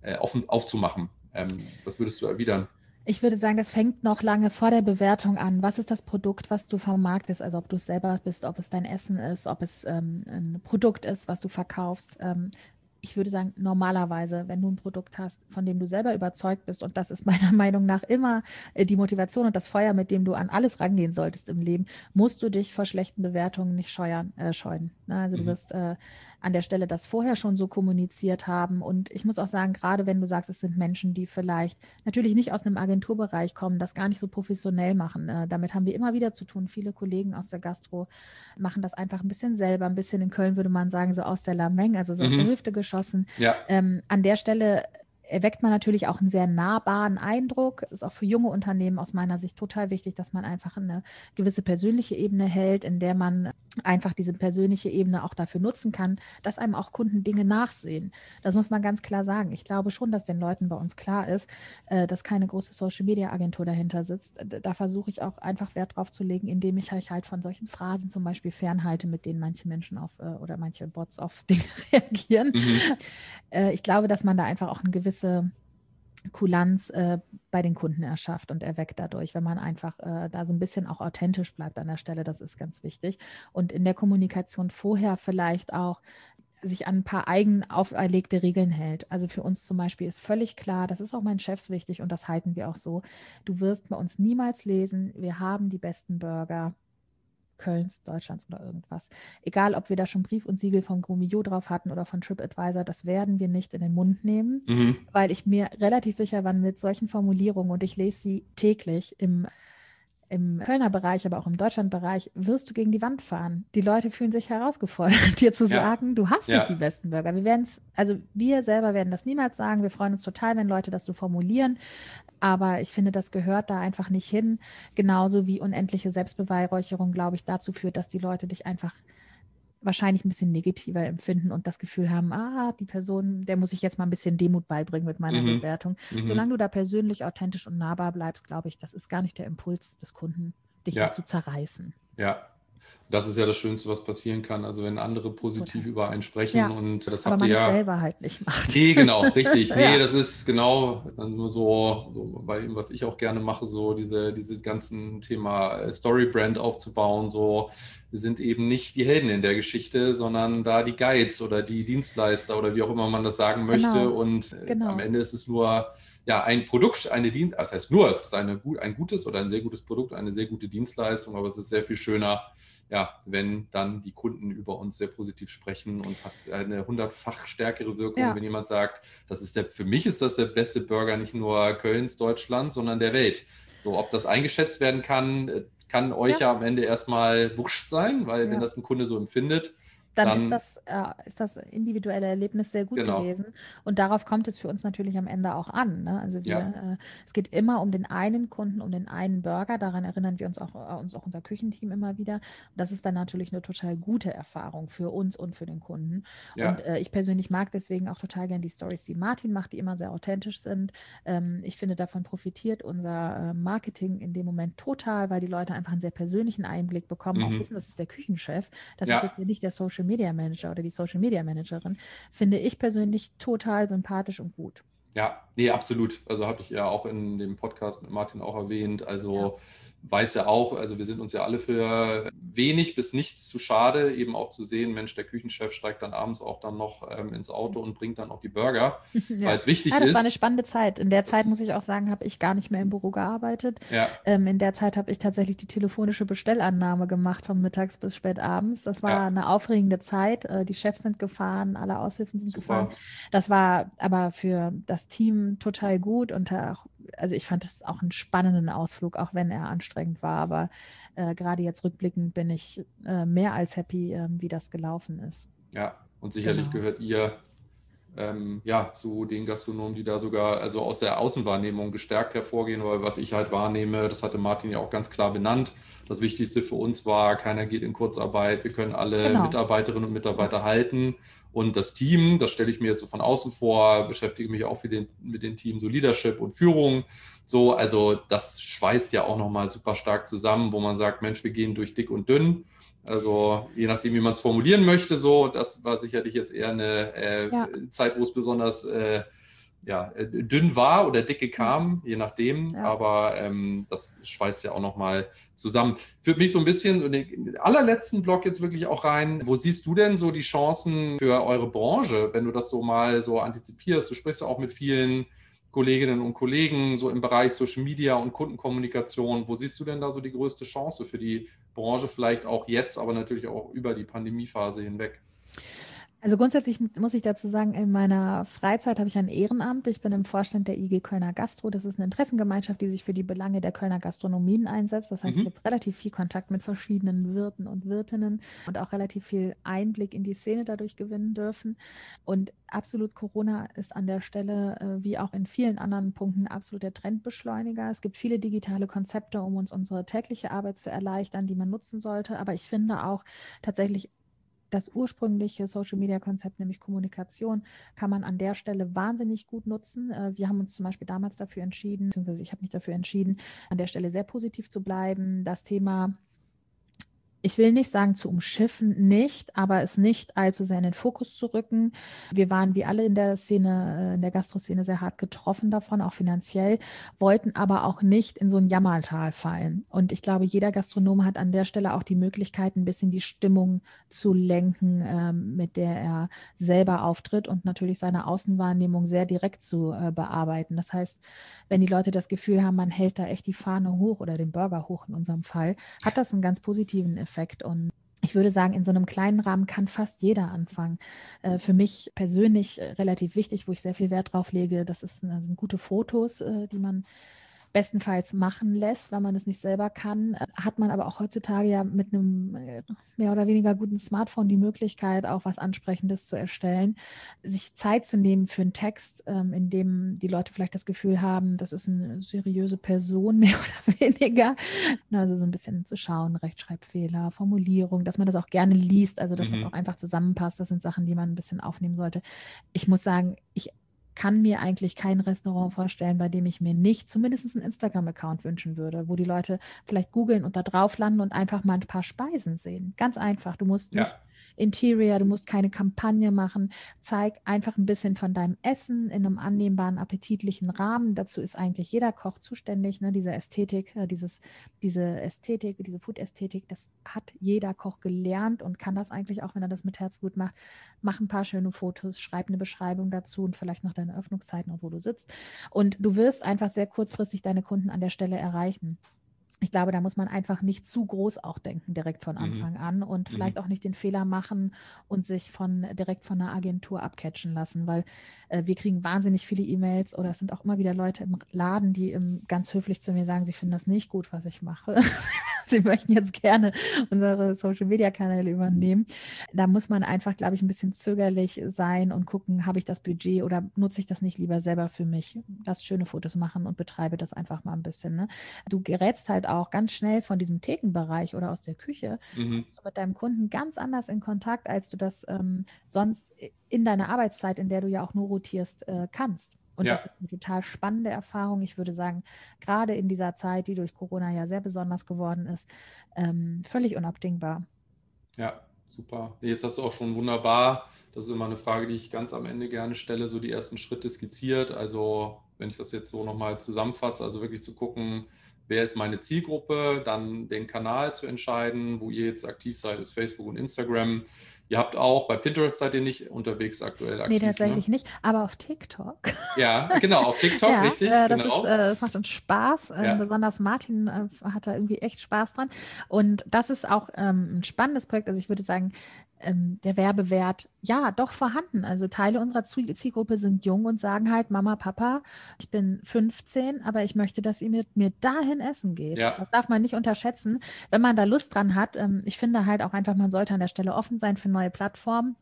äh, offen, aufzumachen? Ähm, was würdest du erwidern? Ich würde sagen, das fängt noch lange vor der Bewertung an. Was ist das Produkt, was du vermarktest? Also ob du es selber bist, ob es dein Essen ist, ob es ähm, ein Produkt ist, was du verkaufst. Ähm, ich würde sagen, normalerweise, wenn du ein Produkt hast, von dem du selber überzeugt bist, und das ist meiner Meinung nach immer äh, die Motivation und das Feuer, mit dem du an alles rangehen solltest im Leben, musst du dich vor schlechten Bewertungen nicht scheuern, äh, scheuen. Ne? Also mhm. du wirst äh, an der Stelle das vorher schon so kommuniziert haben. Und ich muss auch sagen, gerade wenn du sagst, es sind Menschen, die vielleicht natürlich nicht aus einem Agenturbereich kommen, das gar nicht so professionell machen. Äh, damit haben wir immer wieder zu tun. Viele Kollegen aus der Gastro machen das einfach ein bisschen selber, ein bisschen in Köln würde man sagen, so aus der Lameng, also so mhm. aus der mhm. Hüfte geschossen. Ja. Ähm, an der Stelle erweckt man natürlich auch einen sehr nahbaren Eindruck. Es ist auch für junge Unternehmen aus meiner Sicht total wichtig, dass man einfach eine gewisse persönliche Ebene hält, in der man einfach diese persönliche Ebene auch dafür nutzen kann, dass einem auch Kunden Dinge nachsehen. Das muss man ganz klar sagen. Ich glaube schon, dass den Leuten bei uns klar ist, äh, dass keine große Social-Media-Agentur dahinter sitzt. Da versuche ich auch einfach Wert drauf zu legen, indem ich halt von solchen Phrasen zum Beispiel fernhalte, mit denen manche Menschen auf äh, oder manche Bots auf Dinge reagieren. Mhm. Äh, ich glaube, dass man da einfach auch eine gewisse Kulanz äh, bei den Kunden erschafft und erweckt dadurch, wenn man einfach äh, da so ein bisschen auch authentisch bleibt an der Stelle. Das ist ganz wichtig. Und in der Kommunikation vorher vielleicht auch sich an ein paar eigen auferlegte Regeln hält. Also für uns zum Beispiel ist völlig klar, das ist auch meinen Chefs wichtig und das halten wir auch so. Du wirst bei uns niemals lesen, wir haben die besten Burger. Kölns, Deutschlands oder irgendwas. Egal, ob wir da schon Brief und Siegel von Grumio drauf hatten oder von TripAdvisor, das werden wir nicht in den Mund nehmen, mhm. weil ich mir relativ sicher bin mit solchen Formulierungen und ich lese sie täglich im im Kölner Bereich, aber auch im Deutschlandbereich, wirst du gegen die Wand fahren. Die Leute fühlen sich herausgefordert, dir zu ja. sagen, du hast ja. nicht die besten Burger. Wir werden es, also wir selber werden das niemals sagen. Wir freuen uns total, wenn Leute das so formulieren. Aber ich finde, das gehört da einfach nicht hin. Genauso wie unendliche Selbstbeweihräucherung, glaube ich, dazu führt, dass die Leute dich einfach wahrscheinlich ein bisschen negativer empfinden und das Gefühl haben, ah, die Person, der muss ich jetzt mal ein bisschen Demut beibringen mit meiner mhm. Bewertung. Mhm. Solange du da persönlich, authentisch und nahbar bleibst, glaube ich, das ist gar nicht der Impuls des Kunden, dich ja. zu zerreißen. Ja, das ist ja das Schönste, was passieren kann. Also wenn andere positiv Total. über einen sprechen ja, und das aber habt ihr ja selber halt nicht macht. Nee, genau, richtig. ja. Nee, das ist genau dann nur so, so bei dem, was ich auch gerne mache, so diese, diese ganzen Thema äh, Story Brand aufzubauen. So, wir sind eben nicht die Helden in der Geschichte, sondern da die Guides oder die Dienstleister oder wie auch immer man das sagen möchte. Genau. Und äh, genau. am Ende ist es nur ja, ein Produkt, eine Dienst, das heißt nur, es ist eine, ein gutes oder ein sehr gutes Produkt, eine sehr gute Dienstleistung, aber es ist sehr viel schöner, ja, wenn dann die Kunden über uns sehr positiv sprechen und hat eine hundertfach stärkere Wirkung, ja. wenn jemand sagt, das ist der, für mich ist das der beste Burger nicht nur Kölns, Deutschlands, sondern der Welt. So, ob das eingeschätzt werden kann, kann euch ja, ja am Ende erstmal wurscht sein, weil wenn das ein Kunde so empfindet, dann, dann ist, das, äh, ist das individuelle Erlebnis sehr gut genau. gewesen. Und darauf kommt es für uns natürlich am Ende auch an. Ne? Also wir, ja. äh, es geht immer um den einen Kunden, um den einen Burger. Daran erinnern wir uns auch, äh, uns auch unser Küchenteam immer wieder. Das ist dann natürlich eine total gute Erfahrung für uns und für den Kunden. Ja. Und äh, ich persönlich mag deswegen auch total gern die Stories, die Martin macht, die immer sehr authentisch sind. Ähm, ich finde, davon profitiert unser äh, Marketing in dem Moment total, weil die Leute einfach einen sehr persönlichen Einblick bekommen, mhm. auch wissen, das ist der Küchenchef. Das ja. ist jetzt nicht der Social Media Manager oder die Social Media Managerin. Finde ich persönlich total sympathisch und gut. Ja, nee, absolut. Also habe ich ja auch in dem Podcast mit Martin auch erwähnt. Also ja weiß ja auch, also wir sind uns ja alle für wenig bis nichts zu schade, eben auch zu sehen, Mensch, der Küchenchef steigt dann abends auch dann noch ähm, ins Auto und bringt dann auch die Burger, ja. weil es wichtig ja, das ist. Das war eine spannende Zeit. In der Zeit, muss ich auch sagen, habe ich gar nicht mehr im Büro gearbeitet. Ja. Ähm, in der Zeit habe ich tatsächlich die telefonische Bestellannahme gemacht, von mittags bis spät abends. Das war ja. eine aufregende Zeit. Äh, die Chefs sind gefahren, alle Aushilfen sind Super. gefahren. Das war aber für das Team total gut und auch also ich fand das auch einen spannenden Ausflug, auch wenn er anstrengend war. Aber äh, gerade jetzt rückblickend bin ich äh, mehr als happy, äh, wie das gelaufen ist. Ja, und sicherlich genau. gehört ihr ähm, ja, zu den Gastronomen, die da sogar also aus der Außenwahrnehmung gestärkt hervorgehen, weil was ich halt wahrnehme, das hatte Martin ja auch ganz klar benannt. Das Wichtigste für uns war, keiner geht in Kurzarbeit, wir können alle genau. Mitarbeiterinnen und Mitarbeiter halten und das Team, das stelle ich mir jetzt so von außen vor, beschäftige mich auch den, mit dem Team so Leadership und Führung. So, also das schweißt ja auch nochmal super stark zusammen, wo man sagt, Mensch, wir gehen durch dick und dünn. Also je nachdem, wie man es formulieren möchte, so, das war sicherlich jetzt eher eine äh, ja. Zeit, wo es besonders äh, ja, äh, dünn war oder dicke kam, je nachdem. Ja. Aber ähm, das schweißt ja auch nochmal zusammen. Führt mich so ein bisschen in den allerletzten Block jetzt wirklich auch rein. Wo siehst du denn so die Chancen für eure Branche, wenn du das so mal so antizipierst? Du sprichst ja auch mit vielen Kolleginnen und Kollegen so im Bereich Social Media und Kundenkommunikation. Wo siehst du denn da so die größte Chance für die Branche, vielleicht auch jetzt, aber natürlich auch über die Pandemiephase hinweg? Also grundsätzlich muss ich dazu sagen, in meiner Freizeit habe ich ein Ehrenamt. Ich bin im Vorstand der IG Kölner Gastro. Das ist eine Interessengemeinschaft, die sich für die Belange der Kölner Gastronomien einsetzt. Das heißt, mhm. ich habe relativ viel Kontakt mit verschiedenen Wirten und Wirtinnen und auch relativ viel Einblick in die Szene dadurch gewinnen dürfen. Und absolut Corona ist an der Stelle, äh, wie auch in vielen anderen Punkten, absolut der Trendbeschleuniger. Es gibt viele digitale Konzepte, um uns unsere tägliche Arbeit zu erleichtern, die man nutzen sollte. Aber ich finde auch tatsächlich das ursprüngliche Social-Media-Konzept, nämlich Kommunikation, kann man an der Stelle wahnsinnig gut nutzen. Äh, wir haben uns zum Beispiel damals dafür entschieden, beziehungsweise ich habe mich dafür entschieden, an der Stelle sehr positiv zu bleiben. Das Thema ich will nicht sagen zu umschiffen, nicht, aber es nicht allzu sehr in den Fokus zu rücken. Wir waren wie alle in der Szene, äh, in der Gastroszene sehr hart getroffen davon, auch finanziell, wollten aber auch nicht in so ein Jammertal fallen. Und ich glaube, jeder Gastronom hat an der Stelle auch die Möglichkeit, ein bisschen die Stimmung zu lenken, ähm, mit der er selber auftritt und natürlich seine Außenwahrnehmung sehr direkt zu äh, bearbeiten. Das heißt, wenn die Leute das Gefühl haben, man hält da echt die Fahne hoch oder den Burger hoch in unserem Fall, hat das einen ganz positiven Effekt. Effekt. Und ich würde sagen, in so einem kleinen Rahmen kann fast jeder anfangen. Äh, für mich persönlich äh, relativ wichtig, wo ich sehr viel Wert drauf lege, das, das sind gute Fotos, äh, die man bestenfalls machen lässt, weil man es nicht selber kann, hat man aber auch heutzutage ja mit einem äh, mehr oder weniger guten Smartphone die Möglichkeit, auch was Ansprechendes zu erstellen, sich Zeit zu nehmen für einen Text, ähm, in dem die Leute vielleicht das Gefühl haben, das ist eine seriöse Person, mehr oder weniger. Also so ein bisschen zu schauen, Rechtschreibfehler, Formulierung, dass man das auch gerne liest, also dass mhm. das auch einfach zusammenpasst. Das sind Sachen, die man ein bisschen aufnehmen sollte. Ich muss sagen, ich kann mir eigentlich kein Restaurant vorstellen, bei dem ich mir nicht zumindest einen Instagram-Account wünschen würde, wo die Leute vielleicht googeln und da drauf landen und einfach mal ein paar Speisen sehen. Ganz einfach. Du musst nicht Interior, du musst keine Kampagne machen. Zeig einfach ein bisschen von deinem Essen in einem annehmbaren, appetitlichen Rahmen. Dazu ist eigentlich jeder Koch zuständig. Ne? Diese Ästhetik, äh, dieses, diese Ästhetik, diese Food-Ästhetik, das hat jeder Koch gelernt und kann das eigentlich auch, wenn er das mit Herzblut macht. Mach ein paar schöne Fotos, schreib eine Beschreibung dazu und vielleicht noch deine Öffnungszeiten und wo du sitzt. Und du wirst einfach sehr kurzfristig deine Kunden an der Stelle erreichen ich glaube, da muss man einfach nicht zu groß auch denken direkt von mhm. Anfang an und mhm. vielleicht auch nicht den Fehler machen und sich von direkt von einer Agentur abcatchen lassen, weil äh, wir kriegen wahnsinnig viele E-Mails oder es sind auch immer wieder Leute im Laden, die im, ganz höflich zu mir sagen, sie finden das nicht gut, was ich mache. sie möchten jetzt gerne unsere Social-Media-Kanäle übernehmen. Da muss man einfach, glaube ich, ein bisschen zögerlich sein und gucken, habe ich das Budget oder nutze ich das nicht lieber selber für mich? Lass schöne Fotos machen und betreibe das einfach mal ein bisschen. Ne? Du gerätst halt auch ganz schnell von diesem Thekenbereich oder aus der Küche mhm. mit deinem Kunden ganz anders in Kontakt, als du das ähm, sonst in deiner Arbeitszeit, in der du ja auch nur rotierst, äh, kannst. Und ja. das ist eine total spannende Erfahrung. Ich würde sagen, gerade in dieser Zeit, die durch Corona ja sehr besonders geworden ist, ähm, völlig unabdingbar. Ja, super. Jetzt hast du auch schon wunderbar, das ist immer eine Frage, die ich ganz am Ende gerne stelle, so die ersten Schritte skizziert. Also wenn ich das jetzt so nochmal zusammenfasse, also wirklich zu gucken, wer ist meine Zielgruppe, dann den Kanal zu entscheiden, wo ihr jetzt aktiv seid, ist Facebook und Instagram. Ihr habt auch, bei Pinterest seid ihr nicht unterwegs aktuell aktiv. Nee, tatsächlich ne? nicht, aber auf TikTok. Ja, genau, auf TikTok, ja, richtig. Äh, das, genau. ist, äh, das macht uns Spaß. Ähm, ja. Besonders Martin äh, hat da irgendwie echt Spaß dran. Und das ist auch ähm, ein spannendes Projekt. Also ich würde sagen, ähm, der Werbewert ja doch vorhanden. Also Teile unserer Zielgruppe sind jung und sagen halt, Mama, Papa, ich bin 15, aber ich möchte, dass ihr mit mir dahin essen geht. Ja. Das darf man nicht unterschätzen, wenn man da Lust dran hat. Ähm, ich finde halt auch einfach, man sollte an der Stelle offen sein für neue Plattformen.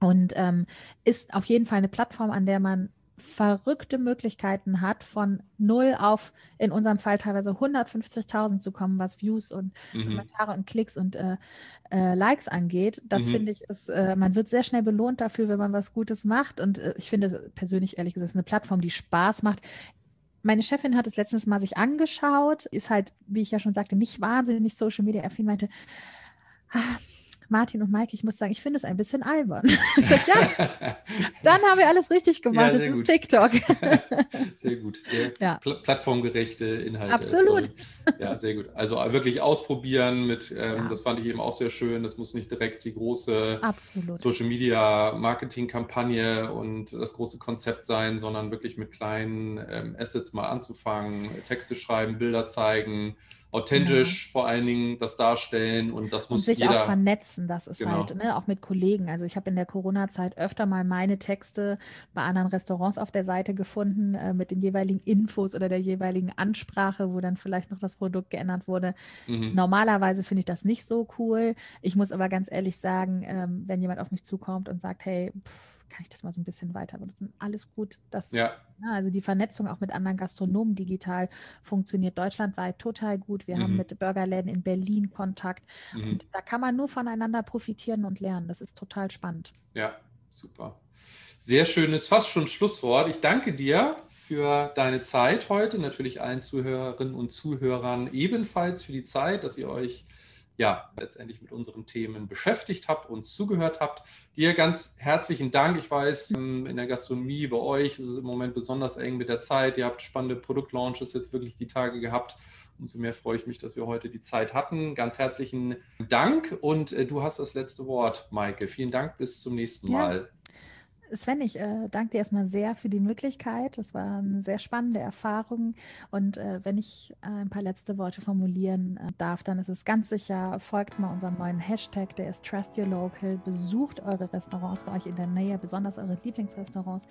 Und ähm, ist auf jeden Fall eine Plattform, an der man verrückte Möglichkeiten hat, von null auf in unserem Fall teilweise 150.000 zu kommen, was Views und mhm. Kommentare und Klicks und äh, äh, Likes angeht. Das mhm. finde ich, ist, äh, man wird sehr schnell belohnt dafür, wenn man was Gutes macht. Und äh, ich finde persönlich, ehrlich gesagt, ist eine Plattform, die Spaß macht. Meine Chefin hat es letztens mal sich angeschaut, ist halt, wie ich ja schon sagte, nicht wahnsinnig Social Media affin, meinte, ah, Martin und Maike, ich muss sagen, ich finde es ein bisschen albern. Ich sage, ja, dann haben wir alles richtig gemacht. Ja, das ist gut. TikTok. Sehr gut. Sehr ja. pl plattformgerechte Inhalte. Absolut. Erzeugen. Ja, sehr gut. Also wirklich ausprobieren mit, ähm, ja. das fand ich eben auch sehr schön. Das muss nicht direkt die große Absolut. Social Media Marketing Kampagne und das große Konzept sein, sondern wirklich mit kleinen ähm, Assets mal anzufangen, Texte schreiben, Bilder zeigen authentisch ja. vor allen Dingen das darstellen und das muss und sich jeder, auch vernetzen, das ist genau. halt, ne, auch mit Kollegen. Also ich habe in der Corona-Zeit öfter mal meine Texte bei anderen Restaurants auf der Seite gefunden, äh, mit den jeweiligen Infos oder der jeweiligen Ansprache, wo dann vielleicht noch das Produkt geändert wurde. Mhm. Normalerweise finde ich das nicht so cool. Ich muss aber ganz ehrlich sagen, ähm, wenn jemand auf mich zukommt und sagt, hey, pff, kann ich das mal so ein bisschen weiter benutzen. Alles gut. Das, ja. ja. also die Vernetzung auch mit anderen Gastronomen digital funktioniert deutschlandweit total gut. Wir mhm. haben mit Burgerläden in Berlin Kontakt mhm. und da kann man nur voneinander profitieren und lernen. Das ist total spannend. Ja, super. Sehr schönes, fast schon Schlusswort. Ich danke dir für deine Zeit heute, natürlich allen Zuhörerinnen und Zuhörern ebenfalls für die Zeit, dass ihr euch ja, letztendlich mit unseren Themen beschäftigt habt, uns zugehört habt. Dir ganz herzlichen Dank. Ich weiß, ähm, in der Gastronomie bei euch ist es im Moment besonders eng mit der Zeit. Ihr habt spannende Produktlaunches jetzt wirklich die Tage gehabt. Umso mehr freue ich mich, dass wir heute die Zeit hatten. Ganz herzlichen Dank und äh, du hast das letzte Wort, Maike. Vielen Dank, bis zum nächsten Mal. Sven, ich äh, danke dir erstmal sehr für die Möglichkeit. Das war eine sehr spannende Erfahrung. Und äh, wenn ich äh, ein paar letzte Worte formulieren äh, darf, dann ist es ganz sicher, folgt mal unserem neuen Hashtag, der ist Trust Your Local. Besucht eure Restaurants bei euch in der Nähe, besonders eure Lieblingsrestaurants.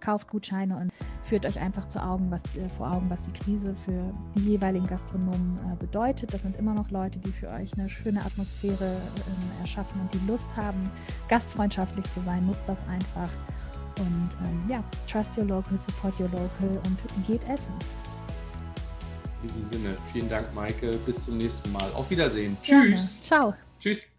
Kauft Gutscheine und führt euch einfach zu Augen, was, äh, vor Augen, was die Krise für die jeweiligen Gastronomen äh, bedeutet. Das sind immer noch Leute, die für euch eine schöne Atmosphäre ähm, erschaffen und die Lust haben, gastfreundschaftlich zu sein. Nutzt das einfach. Und ähm, ja, trust your local, support your local und geht essen. In diesem Sinne, vielen Dank, Maike. Bis zum nächsten Mal. Auf Wiedersehen. Tschüss. Gerne. Ciao. Tschüss.